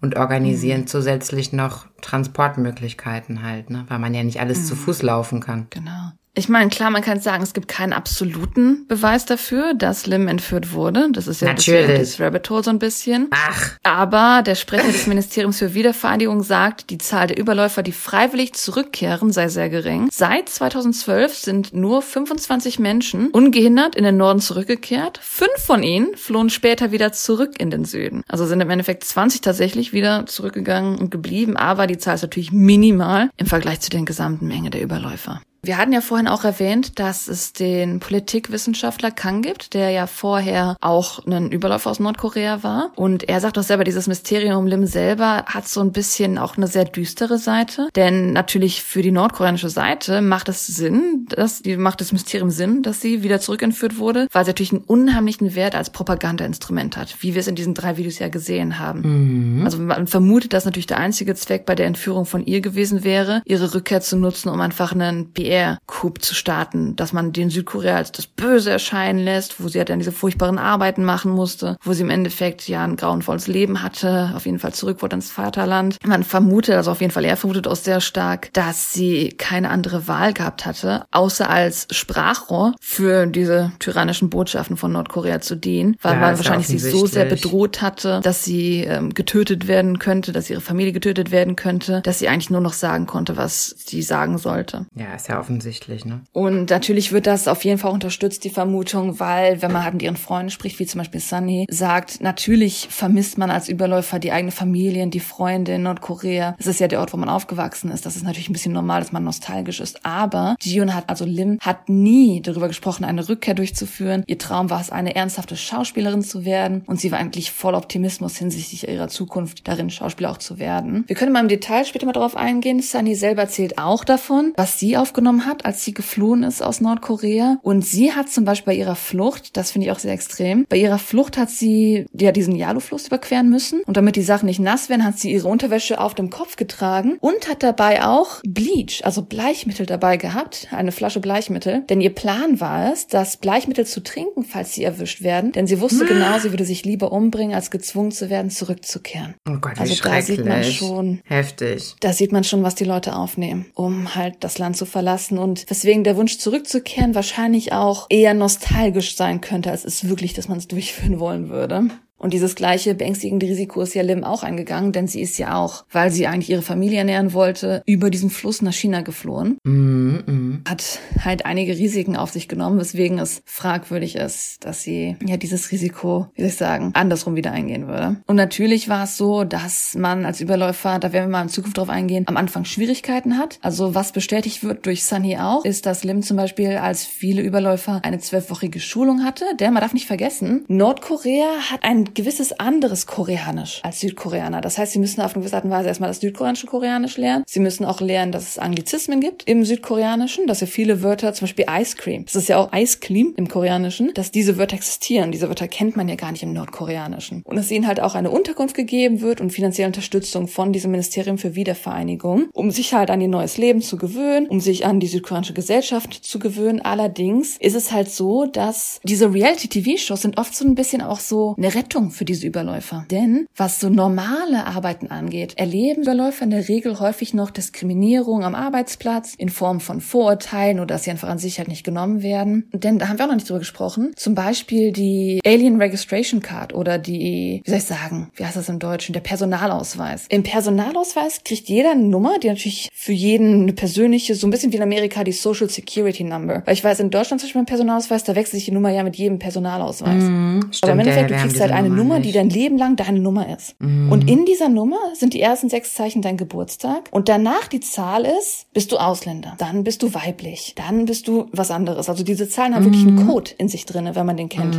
und organisieren zusätzlich noch Transportmöglichkeiten halt, ne? weil man ja nicht alles zu Fuß laufen kann. Genau. Ich meine, klar, man kann sagen, es gibt keinen absoluten Beweis dafür, dass Lim entführt wurde. Das ist ja Natürlich. das Rabbit Hole so ein bisschen. Ach, Aber der Sprecher des Ministeriums für Wiedervereinigung sagt, die Zahl der Überläufer, die freiwillig zurückkehren, sei sehr gering. Seit 2012 sind nur 25 Menschen ungehindert in den Norden zurückgekehrt. Fünf von ihnen flohen später wieder zurück in den Süden. Also sind im Endeffekt 20 tatsächlich wieder zurückgegangen und geblieben. Aber die Zahl ist natürlich minimal im Vergleich zu der gesamten Menge der Überläufer. Wir hatten ja vorhin auch erwähnt, dass es den Politikwissenschaftler Kang gibt, der ja vorher auch ein Überläufer aus Nordkorea war. Und er sagt doch selber, dieses Mysterium um Lim selber hat so ein bisschen auch eine sehr düstere Seite. Denn natürlich für die nordkoreanische Seite macht es Sinn, dass macht das Mysterium Sinn, dass sie wieder zurückentführt wurde, weil sie natürlich einen unheimlichen Wert als Propagandainstrument hat, wie wir es in diesen drei Videos ja gesehen haben. Also man vermutet, dass natürlich der einzige Zweck bei der Entführung von ihr gewesen wäre, ihre Rückkehr zu nutzen, um einfach einen PR-Coup zu starten, dass man den Südkorea als das Böse erscheinen lässt, wo sie halt dann diese furchtbaren Arbeiten machen musste, wo sie im Endeffekt ja ein grauenvolles Leben hatte, auf jeden Fall zurück wurde ins Vaterland. Man vermutet, also auf jeden Fall er vermutet auch sehr stark, dass sie keine andere Wahl gehabt hatte, außer als Sprachrohr für diese tyrannischen Botschaften von Nordkorea zu dienen, weil Ja, man ja wahrscheinlich sie so sehr bedroht hatte, dass sie ähm, getötet werden könnte, dass ihre Familie getötet werden könnte, dass sie eigentlich nur noch sagen konnte, was sie sagen sollte. ja, ist ja offensichtlich, ne? Und natürlich wird das auf jeden Fall unterstützt, die Vermutung, weil wenn man halt mit ihren Freunden spricht, wie zum Beispiel Sunny, sagt, natürlich vermisst man als Überläufer die eigene Familie, die Freunde in Nordkorea. Es ist ja der Ort, wo man aufgewachsen ist. Das ist natürlich ein bisschen normal, dass man nostalgisch ist. Aber Jiun hat, also Lim, hat nie darüber gesprochen, eine Rückkehr durchzuführen. Ihr Traum war es, eine ernsthafte Schauspielerin zu werden. Und sie war eigentlich voll Optimismus hinsichtlich ihrer Zukunft darin, Schauspieler auch zu werden. Wir können mal im Detail später mal darauf eingehen. Sunny selber erzählt auch davon, was sie aufgenommen hat, als sie geflohen ist aus Nordkorea. Und sie hat zum Beispiel bei ihrer Flucht, das finde ich auch sehr extrem, bei ihrer Flucht hat sie ja diesen Yalu-Fluss überqueren müssen. Und damit die Sachen nicht nass werden, hat sie ihre Unterwäsche auf dem Kopf getragen und hat dabei auch Bleach, also Bleichmittel dabei gehabt, eine Flasche Bleichmittel. Denn ihr Plan war es, das Bleichmittel zu trinken, falls sie erwischt werden. Denn sie wusste genau, sie würde sich lieber umbringen, als gezwungen zu werden, zurückzukehren. Oh Gott, wie Also da sieht man schon, Heftig. da sieht man schon, was die Leute aufnehmen, um halt das Land zu verlassen und weswegen der Wunsch zurückzukehren wahrscheinlich auch eher nostalgisch sein könnte, als es wirklich, dass man es durchführen wollen würde. Und dieses gleiche beängstigende Risiko ist ja Lim auch eingegangen, denn sie ist ja auch, weil sie eigentlich ihre Familie ernähren wollte, über diesen Fluss nach China geflohen. Mhm, mhm. Hat halt einige Risiken auf sich genommen, weswegen es fragwürdig ist, dass sie ja dieses Risiko, wie soll ich sagen, andersrum wieder eingehen würde. Und natürlich war es so, dass man als Überläufer, da werden wir mal in Zukunft drauf eingehen, am Anfang Schwierigkeiten hat. Also was bestätigt wird durch Sunny auch, ist, dass Lim zum Beispiel als viele Überläufer eine zwölfwöchige Schulung hatte. Denn man darf nicht vergessen, Nordkorea hat ein gewisses anderes Koreanisch als Südkoreaner. Das heißt, sie müssen auf eine gewisse Art und Weise erstmal das südkoreanische Koreanisch lernen. Sie müssen auch lernen, dass es Anglizismen gibt im Südkoreanischen, dass ja viele Wörter, zum Beispiel Ice Cream, das ist ja auch Ice Cream im Koreanischen, dass diese Wörter existieren. Diese Wörter kennt man ja gar nicht im Nordkoreanischen. Und dass ihnen halt auch eine Unterkunft gegeben wird und finanzielle Unterstützung von diesem Ministerium für Wiedervereinigung, um sich halt an ihr neues Leben zu gewöhnen, um sich an die südkoreanische Gesellschaft zu gewöhnen. Allerdings ist es halt so, dass diese Reality-TV-Shows sind oft so ein bisschen auch so eine Rettung für diese Überläufer. Denn was so normale Arbeiten angeht, erleben Überläufer in der Regel häufig noch Diskriminierung am Arbeitsplatz in Form von Vorurteilen oder dass sie einfach an sich halt nicht genommen werden. Denn da haben wir auch noch nicht drüber gesprochen. Zum Beispiel die Alien Registration Card oder die, wie soll ich sagen, wie heißt das im Deutschen, der Personalausweis. Im Personalausweis kriegt jeder eine Nummer, die natürlich für jeden eine persönliche, so ein bisschen wie in Amerika die Social Security Number. Weil ich weiß, in Deutschland zum Beispiel beim Personalausweis, da wechselt sich die Nummer ja mit jedem Personalausweis. Mhm, stimmt, Aber im Endeffekt, du kriegst halt eine diese Nummer, nicht. die dein Leben lang deine Nummer ist. Mhm. Und in dieser Nummer sind die ersten sechs Zeichen dein Geburtstag. Und danach die Zahl ist, bist du Ausländer. Dann bist du weiblich. Dann bist du was anderes. Also diese Zahlen haben wirklich Mhm. einen Code in sich drinne, wenn man den kennt.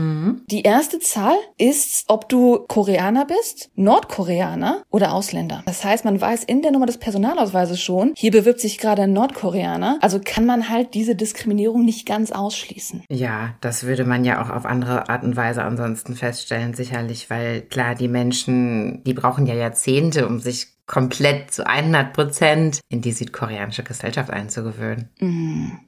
Die erste Zahl ist, ob du Koreaner bist, Nordkoreaner oder Ausländer. Das heißt, man weiß in der Nummer des Personalausweises schon, hier bewirbt sich gerade ein Nordkoreaner. Also kann man halt diese Diskriminierung nicht ganz ausschließen. Ja, das würde man ja auch auf andere Art und Weise ansonsten feststellen, sicherlich, weil klar, die Menschen, die brauchen ja Jahrzehnte, um sich komplett zu 100 Prozent in die südkoreanische Gesellschaft einzugewöhnen.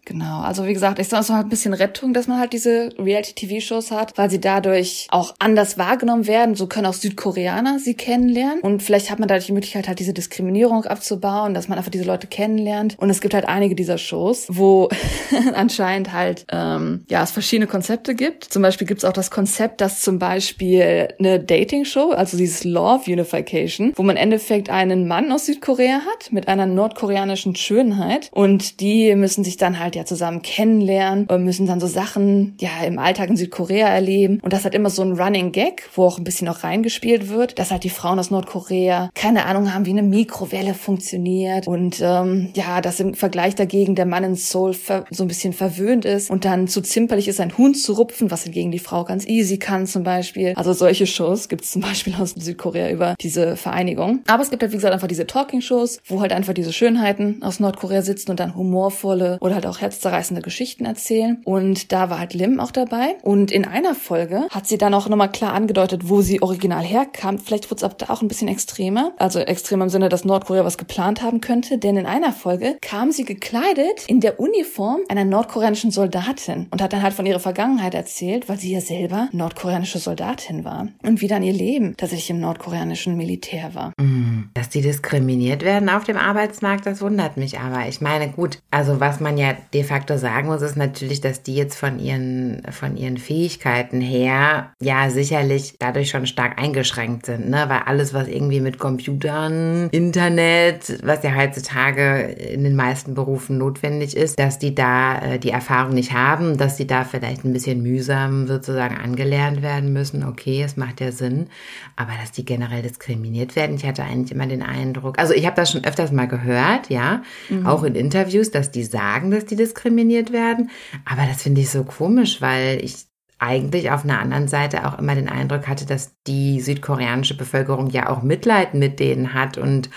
Genau, also wie gesagt, ich sage, es ist halt ein bisschen Rettung, dass man halt diese Reality-TV-Shows hat, weil sie dadurch auch anders wahrgenommen werden. So können auch Südkoreaner sie kennenlernen und vielleicht hat man dadurch die Möglichkeit, halt diese Diskriminierung abzubauen, dass man einfach diese Leute kennenlernt. Und es gibt halt einige dieser Shows, wo anscheinend halt ähm, ja es verschiedene Konzepte gibt. Zum Beispiel gibt es auch das Konzept, dass zum Beispiel eine Dating-Show, also dieses Love Unification, wo man im Endeffekt einen Mann aus Südkorea hat mit einer nordkoreanischen Schönheit und die müssen sich dann halt ja zusammen kennenlernen und müssen dann so Sachen ja im Alltag in Südkorea erleben und das hat immer so ein Running Gag, wo auch ein bisschen auch reingespielt wird, dass halt die Frauen aus Nordkorea keine Ahnung haben, wie eine Mikrowelle funktioniert und ähm, ja, dass im Vergleich dagegen der Mann in Seoul so ein bisschen verwöhnt ist und dann zu zimperlich ist, ein Huhn zu rupfen, was hingegen die Frau ganz easy kann zum Beispiel. Also solche Shows gibt es zum Beispiel aus Südkorea über diese Vereinigung. Aber es gibt halt, wie gesagt, einfach diese Talking-Shows, wo halt einfach diese Schönheiten aus Nordkorea sitzen und dann humorvolle oder halt auch herzzerreißende Geschichten erzählen. Und da war halt Lim auch dabei. Und in einer Folge hat sie dann auch nochmal klar angedeutet, wo sie original herkam. Vielleicht wurde es ab da auch ein bisschen extremer. Also extremer im Sinne, dass Nordkorea was geplant haben könnte. Denn in einer Folge kam sie gekleidet in der Uniform einer nordkoreanischen Soldatin und hat dann halt von ihrer Vergangenheit erzählt, weil sie ja selber nordkoreanische Soldatin war. Und wie dann ihr Leben tatsächlich im nordkoreanischen Militär war. Dass die diskriminiert werden auf dem Arbeitsmarkt, das wundert mich aber. Ich meine, gut, also was man ja de facto sagen muss, ist natürlich, dass die jetzt von ihren, von ihren Fähigkeiten her ja sicherlich dadurch schon stark eingeschränkt sind, ne? Weil alles, was irgendwie mit Computern, Internet, was ja heutzutage in den meisten Berufen notwendig ist, dass die da äh, die Erfahrung nicht haben, dass die da vielleicht ein bisschen mühsam sozusagen angelernt werden müssen. Okay, es macht ja Sinn. Aber dass die generell diskriminiert werden, ich hatte eigentlich immer den Eindruck, also ich habe das schon öfters mal gehört, ja, auch in Interviews, dass die sagen, dass die diskriminiert werden. Aber das finde ich so komisch, weil ich eigentlich auf einer anderen Seite auch immer den Eindruck hatte, dass die südkoreanische Bevölkerung ja auch Mitleid mit denen hat und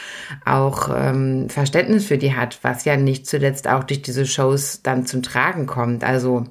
auch ähm, Verständnis für die hat, was ja nicht zuletzt auch durch diese Shows dann zum Tragen kommt. Also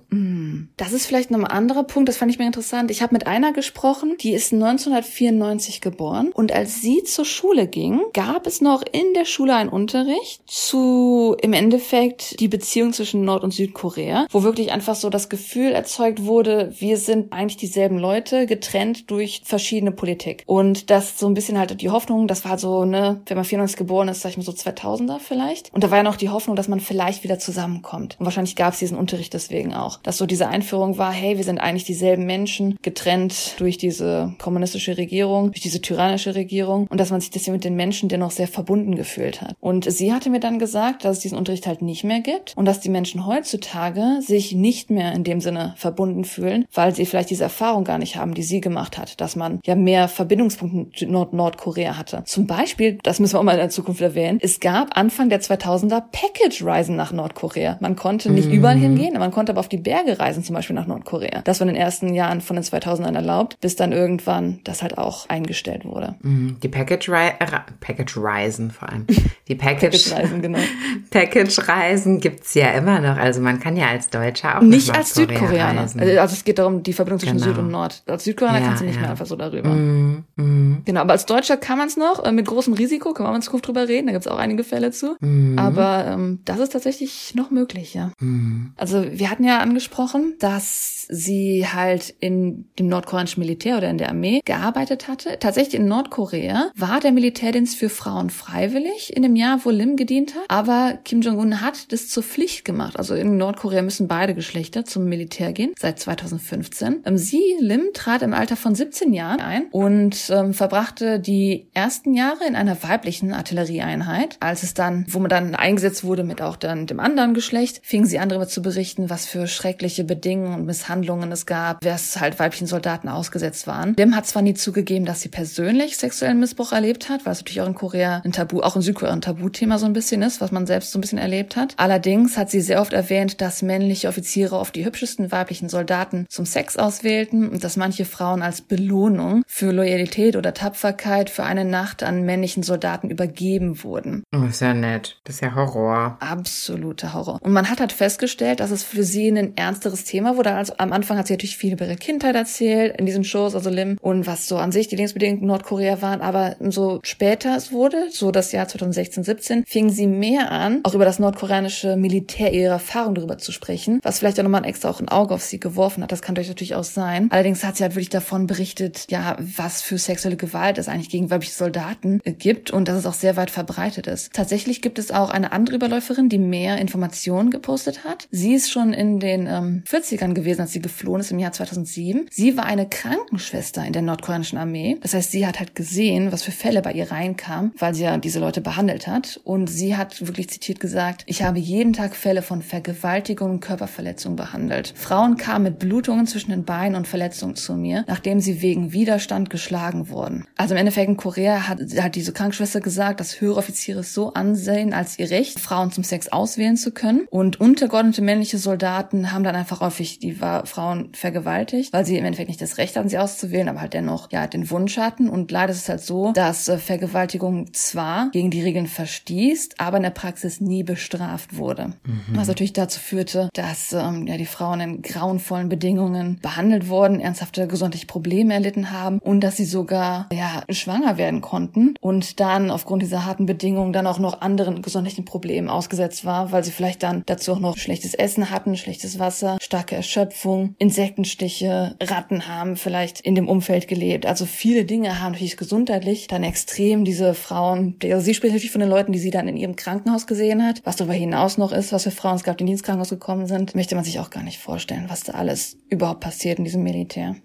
Das ist vielleicht noch ein anderer Punkt, das fand ich mir interessant. Ich habe mit einer gesprochen, die ist 1994 geboren und als sie zur Schule ging, gab es noch in der Schule einen Unterricht zu im Endeffekt die Beziehung zwischen Nord- und Südkorea, wo wirklich einfach so das Gefühl erzeugt wurde, wir sind eigentlich dieselben Leute, getrennt durch verschiedene Politik. Und das so ein bisschen halt die Hoffnung, das war so, ne, wenn man 94 geboren ist, sag ich mal so 2000er vielleicht. Und da war ja noch die Hoffnung, dass man vielleicht wieder zusammenkommt. Und wahrscheinlich gab es diesen Unterricht deswegen auch. Dass so diese Einführung war, hey, wir sind eigentlich dieselben Menschen, getrennt durch diese kommunistische Regierung, durch diese tyrannische Regierung. Und dass man sich deswegen mit den Menschen dennoch sehr verbunden gefühlt hat. Und sie hatte mir dann gesagt, dass es diesen Unterricht halt nicht mehr gibt und dass die Menschen heutzutage sich nicht mehr in dem Sinne verbunden fühlen, weil sie vielleicht diese Erfahrung gar nicht haben, die sie gemacht hat, dass man ja mehr Verbindungspunkte Nord Nordkorea hatte. Zum Beispiel, das müssen wir auch mal in der Zukunft erwähnen, es gab Anfang der 2000er Package-Reisen nach Nordkorea. Man konnte nicht überall hingehen, man konnte aber auf die Berge reisen, zum Beispiel nach Nordkorea. Das war in den ersten Jahren von den 2000ern erlaubt, bis dann irgendwann das halt auch eingestellt wurde. die Package, Ri äh, Package Reisen vor allem. Die Package, Package-Reisen, genau. Package Reisen gibt's ja immer noch. Also man kann ja als Deutscher auch Nicht nach als Südkoreaner. reisen. Also es geht geht darum, die Verbindung zwischen Genau. Süd und Nord. Als Südkoreaner Ja, kannst du nicht ja. mehr einfach so darüber. Mhm. Mhm. Genau, aber als Deutscher kann man es noch, äh, mit großem Risiko, wir mal in Zukunft drüber reden, da gibt's auch einige Fälle zu. Mhm. Aber ähm, das ist tatsächlich noch möglich, ja. Mhm. Also wir hatten ja angesprochen, dass sie halt in dem nordkoreanischen Militär oder in der Armee gearbeitet hatte. Tatsächlich in Nordkorea war der Militärdienst für Frauen freiwillig in dem Jahr, wo Lim gedient hat. Aber Kim Jong-un hat das zur Pflicht gemacht. Also in Nordkorea müssen beide Geschlechter zum Militär gehen, seit 2015. Ähm, sie, Lim, trat im Alter von 17 Jahren ein und ähm, verbrachte die ersten Jahre in einer weiblichen Artillerieeinheit. Als es dann, wo man dann eingesetzt wurde mit auch dann dem anderen Geschlecht, fingen sie an darüber zu berichten, was für schreckliche Bedingungen und Misshandlungen es gab, es halt weiblichen Soldaten ausgesetzt waren. Lim hat zwar nie zugegeben, dass sie persönlich sexuellen Missbrauch erlebt hat, weil es natürlich auch in Korea ein Tabu, auch in Südkorea ein Tabuthema so ein bisschen ist, was man selbst so ein bisschen erlebt hat. Allerdings hat sie sehr oft erwähnt, dass männliche Offiziere oft die hübschesten weiblichen Soldaten zum Sex auswählten und dass manche Frauen als Belohnung für Loyalität oder Tapferkeit für eine Nacht an männlichen Soldaten übergeben wurden. Oh, ist ja nett. Das ist ja Horror. Absoluter Horror. Und man hat halt festgestellt, dass es für sie ein ernsteres Thema wurde. Also am Anfang hat sie natürlich viel über ihre Kindheit erzählt in diesen Shows, also Lim, und was so an sich die Lebensbedingungen in Nordkorea waren. Aber so später es wurde, so das Jahr 2016, 17, fing sie mehr an, auch über das nordkoreanische Militär ihre Erfahrung darüber zu sprechen, was vielleicht auch nochmal extra auch ein Auge auf sie geworfen hat. Das kann natürlich auch sein. Allerdings hat sie halt wirklich davon berichtet, ja, was für sexuelle Gewalt es eigentlich gegen weibliche Soldaten äh, gibt und dass es auch sehr weit verbreitet ist. Tatsächlich gibt es auch eine andere Überläuferin, die mehr Informationen gepostet hat. Sie ist schon in den ähm, 40ern gewesen, als sie geflohen ist im Jahr 2007. Sie war eine Krankenschwester in der nordkoreanischen Armee. Das heißt, sie hat halt gesehen, was für Fälle bei ihr reinkamen, weil sie ja diese Leute behandelt hat. Und sie hat wirklich zitiert gesagt, ich habe jeden Tag Fälle von Vergewaltigung und Körperverletzung behandelt. Frauen kamen mit Blutungen zwischen den Beinen und Verletzungen zu mir, nachdem sie wegen Widerstand geschlagen wurden. Also im Endeffekt in Korea hat, hat diese Krankenschwester gesagt, dass höhere Offiziere es so ansehen als ihr Recht, Frauen zum Sex auswählen zu können. Und untergeordnete männliche Soldaten haben dann einfach häufig die Frauen vergewaltigt, weil sie im Endeffekt nicht das Recht hatten, sie auszuwählen, aber halt dennoch ja den Wunsch hatten. Und leider ist es halt so, dass äh, Vergewaltigung zwar gegen die Regeln verstießt, aber in der Praxis nie bestraft wurde. Was natürlich dazu führte, dass ähm, ja die Frauen in grauenvollen Bedingungen behandelt wurden, ernsthafte gesundheitliche Probleme erlitten haben und dass sie sogar ja schwanger werden konnten und dann aufgrund dieser harten Bedingungen dann auch noch anderen gesundheitlichen Problemen ausgesetzt war, weil sie vielleicht dann dazu auch noch schlechtes Essen hatten, schlechtes Wasser, starke Erschöpfung, Insektenstiche, Ratten haben vielleicht in dem Umfeld gelebt. Also viele Dinge haben natürlich gesundheitlich dann extrem diese Frauen, also sie spricht natürlich von den Leuten, die sie dann in ihrem Krankenhaus gesehen hat. Was darüber hinaus noch ist, was für Frauen es gab, die ins Krankenhaus gekommen sind, möchte man sich auch gar nicht vorstellen, was da alles überhaupt passiert in diesem Militär.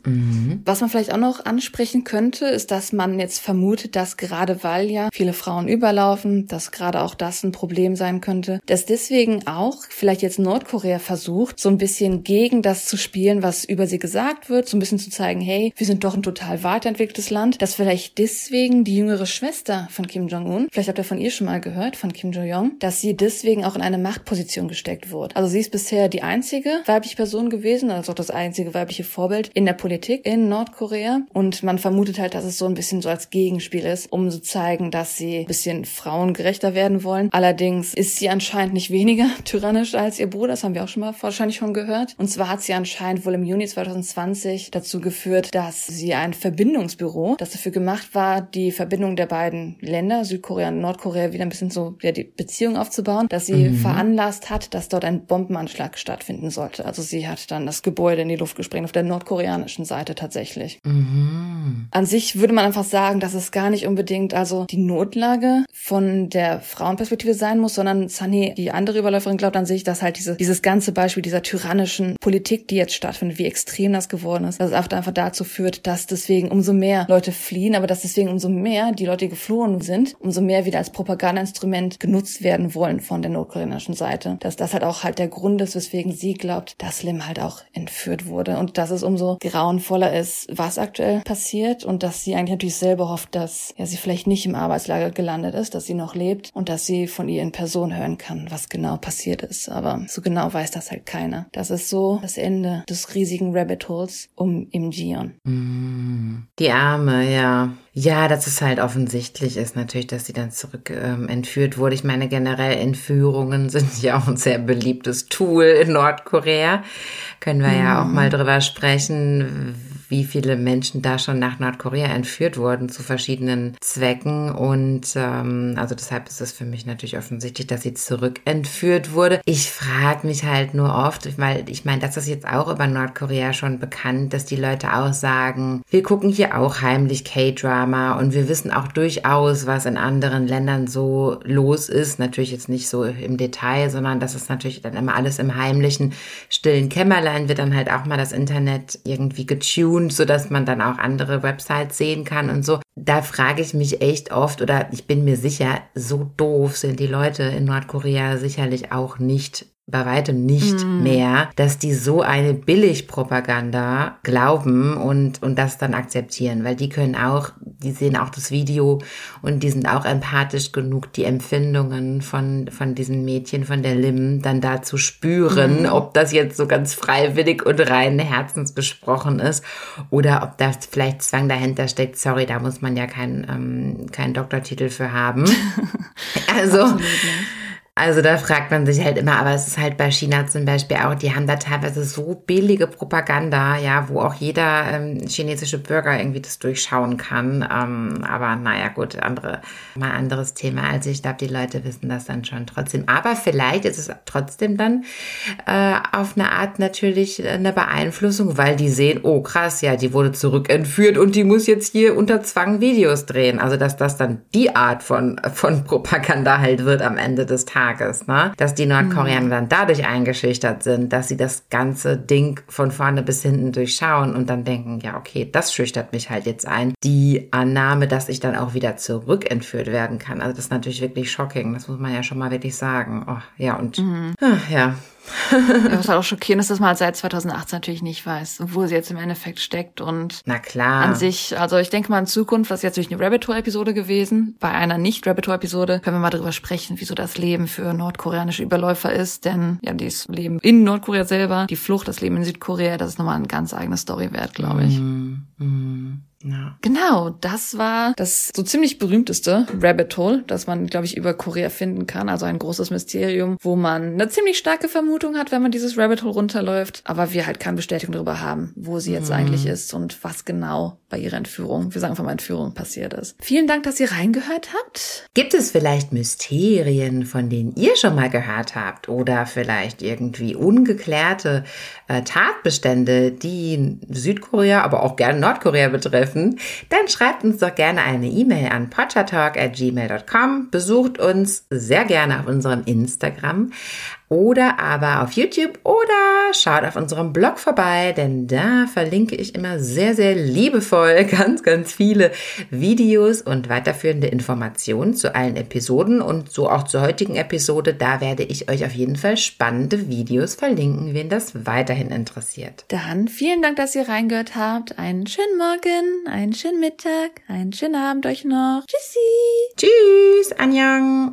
Was man vielleicht auch noch ansprechen könnte, ist, dass man jetzt vermutet, dass gerade weil ja viele Frauen überlaufen, dass gerade auch das ein Problem sein könnte, dass deswegen auch vielleicht jetzt Nordkorea versucht, so ein bisschen gegen das zu spielen, was über sie gesagt wird, so ein bisschen zu zeigen, hey, wir sind doch ein total weiterentwickeltes Land, dass vielleicht deswegen die jüngere Schwester von Kim Jong-un, vielleicht habt ihr von ihr schon mal gehört, von Kim Jo-young, dass sie deswegen auch in eine Machtposition gesteckt wurde. Also sie ist bisher die einzige weibliche Person gewesen, also auch das einzige weibliche Vorbild in der Politik in Nordkorea und man vermutet halt, dass es so ein bisschen so als Gegenspiel ist, um zu zeigen, dass sie ein bisschen frauengerechter werden wollen. Allerdings ist sie anscheinend nicht weniger tyrannisch als ihr Bruder, das haben wir auch schon mal wahrscheinlich schon gehört. Und zwar hat sie anscheinend wohl im Juni 2020 dazu geführt, dass sie ein Verbindungsbüro, das dafür gemacht war, die Verbindung der beiden Länder, Südkorea und Nordkorea, wieder ein bisschen so ja, die Beziehung aufzubauen, dass sie veranlasst hat, dass dort ein Bombenanschlag stattfinden sollte. Also sie hat dann das Gebäude in die Luft gesprengt, auf der nordkoreanischen Seite tatsächlich. An sich würde man einfach sagen, dass es gar nicht unbedingt also die Notlage von der Frauenperspektive sein muss, sondern Sunny, die andere Überläuferin, glaubt an sich, dass halt diese, dieses ganze Beispiel dieser tyrannischen Politik, die jetzt stattfindet, wie extrem das geworden ist, dass es einfach dazu führt, dass deswegen umso mehr Leute fliehen, aber dass deswegen umso mehr die Leute, die geflohen sind, umso mehr wieder als Propagandainstrument genutzt werden wollen von der nordkoreanischen Seite. Dass das halt auch halt der Grund ist, weswegen sie glaubt, dass Lim halt auch entführt wurde und dass es umso grauenvoller ist, was aktuell passiert und dass sie eigentlich natürlich selber hofft, dass ja, sie vielleicht nicht im Arbeitslager gelandet ist, dass sie noch lebt und dass sie von ihr in Person hören kann, was genau passiert ist. Aber so genau weiß das halt keiner. Das ist so das Ende des riesigen Rabbit Holes um Im Jion. Die Arme, ja. Ja, dass es halt offensichtlich ist natürlich, dass sie dann zurück ähm, entführt wurde. Ich meine, generell Entführungen sind ja auch ein sehr beliebtes Tool in Nordkorea. Können wir ja auch Mhm. mal drüber sprechen, wie viele Menschen da schon nach Nordkorea entführt wurden zu verschiedenen Zwecken. Und ähm, also deshalb ist es für mich natürlich offensichtlich, dass sie zurück entführt wurde. Ich frage mich halt nur oft, weil ich meine, das ist jetzt auch über Nordkorea schon bekannt, dass die Leute auch sagen, wir gucken hier auch heimlich K-Drama und wir wissen auch durchaus, was in anderen Ländern so los ist. Natürlich jetzt nicht so im Detail, sondern das ist natürlich dann immer alles im heimlichen, stillen Kämmerlein wird dann halt auch mal das Internet irgendwie getuned, sodass man dann auch andere Websites sehen kann und so. Da frage ich mich echt oft oder ich bin mir sicher, so doof sind die Leute in Nordkorea sicherlich auch nicht bei weitem nicht mehr, dass die so eine Billigpropaganda glauben und, und das dann akzeptieren, weil die können auch, die sehen auch das Video und die sind auch empathisch genug, die Empfindungen von, von diesen Mädchen, von der Lim, dann da zu spüren, ob das jetzt so ganz freiwillig und rein Herzens besprochen ist oder ob da vielleicht Zwang dahinter steckt. Sorry, da muss man ja keinen ähm, keinen Doktortitel für haben. also, also da fragt man sich halt immer, aber es ist halt bei China zum Beispiel auch, die haben da teilweise so billige Propaganda, ja, wo auch jeder ähm, chinesische Bürger irgendwie das durchschauen kann. Ähm, aber naja, gut, andere, mal anderes Thema. Also ich glaube, die Leute wissen das dann schon trotzdem. Aber vielleicht ist es trotzdem dann äh, auf eine Art natürlich eine Beeinflussung, weil die sehen, oh krass, ja, die wurde zurückentführt und die muss jetzt hier unter Zwang Videos drehen. Also dass das dann die Art von, von Propaganda halt wird am Ende des Tages, ne? Dass die Nordkoreaner dann dadurch eingeschüchtert sind, dass sie das ganze Ding von vorne bis hinten durchschauen und dann denken, ja, okay, das schüchtert mich halt jetzt ein. Die Annahme, dass ich dann auch wieder zurückentführt werden kann. Also das ist natürlich wirklich shocking. Das muss man ja schon mal wirklich sagen. Oh, ja, und ach, ja. Was halt auch schockierend ist, dass man halt seit 2018 natürlich nicht weiß, wo sie jetzt im Endeffekt steckt und Na klar. an sich, also ich denke mal in Zukunft, das ist jetzt natürlich eine Rabbit Hole-Episode gewesen. Bei einer nicht-Rabbit Hole-Episode können wir mal darüber sprechen, wieso das Leben für nordkoreanische Überläufer ist. Denn ja, das Leben in Nordkorea selber, die Flucht, das Leben in Südkorea, das ist nochmal eine ganz eigene Story wert, glaube ich. Ja. Genau, das war das so ziemlich berühmteste Rabbit Hole, das man, glaube ich, über Korea finden kann. Also ein großes Mysterium, wo man eine ziemlich starke Vermutung hat, wenn man dieses Rabbit Hole runterläuft, aber wir halt keine Bestätigung darüber haben, wo sie jetzt eigentlich ist und was genau bei ihrer Entführung, wir sagen von Entführung passiert ist. Vielen Dank, dass ihr reingehört habt. Gibt es vielleicht Mysterien, von denen ihr schon mal gehört habt oder vielleicht irgendwie ungeklärte äh, Tatbestände, die Südkorea, aber auch gerne Nordkorea betreffen? Dann schreibt uns doch gerne eine E-Mail an pottertalk@gmail.com. Besucht uns sehr gerne auf unserem Instagram oder aber auf YouTube oder schaut auf unserem Blog vorbei, denn da verlinke ich immer sehr, sehr liebevoll ganz, ganz viele Videos und weiterführende Informationen zu allen Episoden und so auch zur heutigen Episode. Da werde ich euch auf jeden Fall spannende Videos verlinken, wen das weiterhin interessiert. Dann vielen Dank, dass ihr reingehört habt. Einen schönen Morgen, einen schönen Mittag, einen schönen Abend euch noch. Tschüssi! Tschüss, Anjang!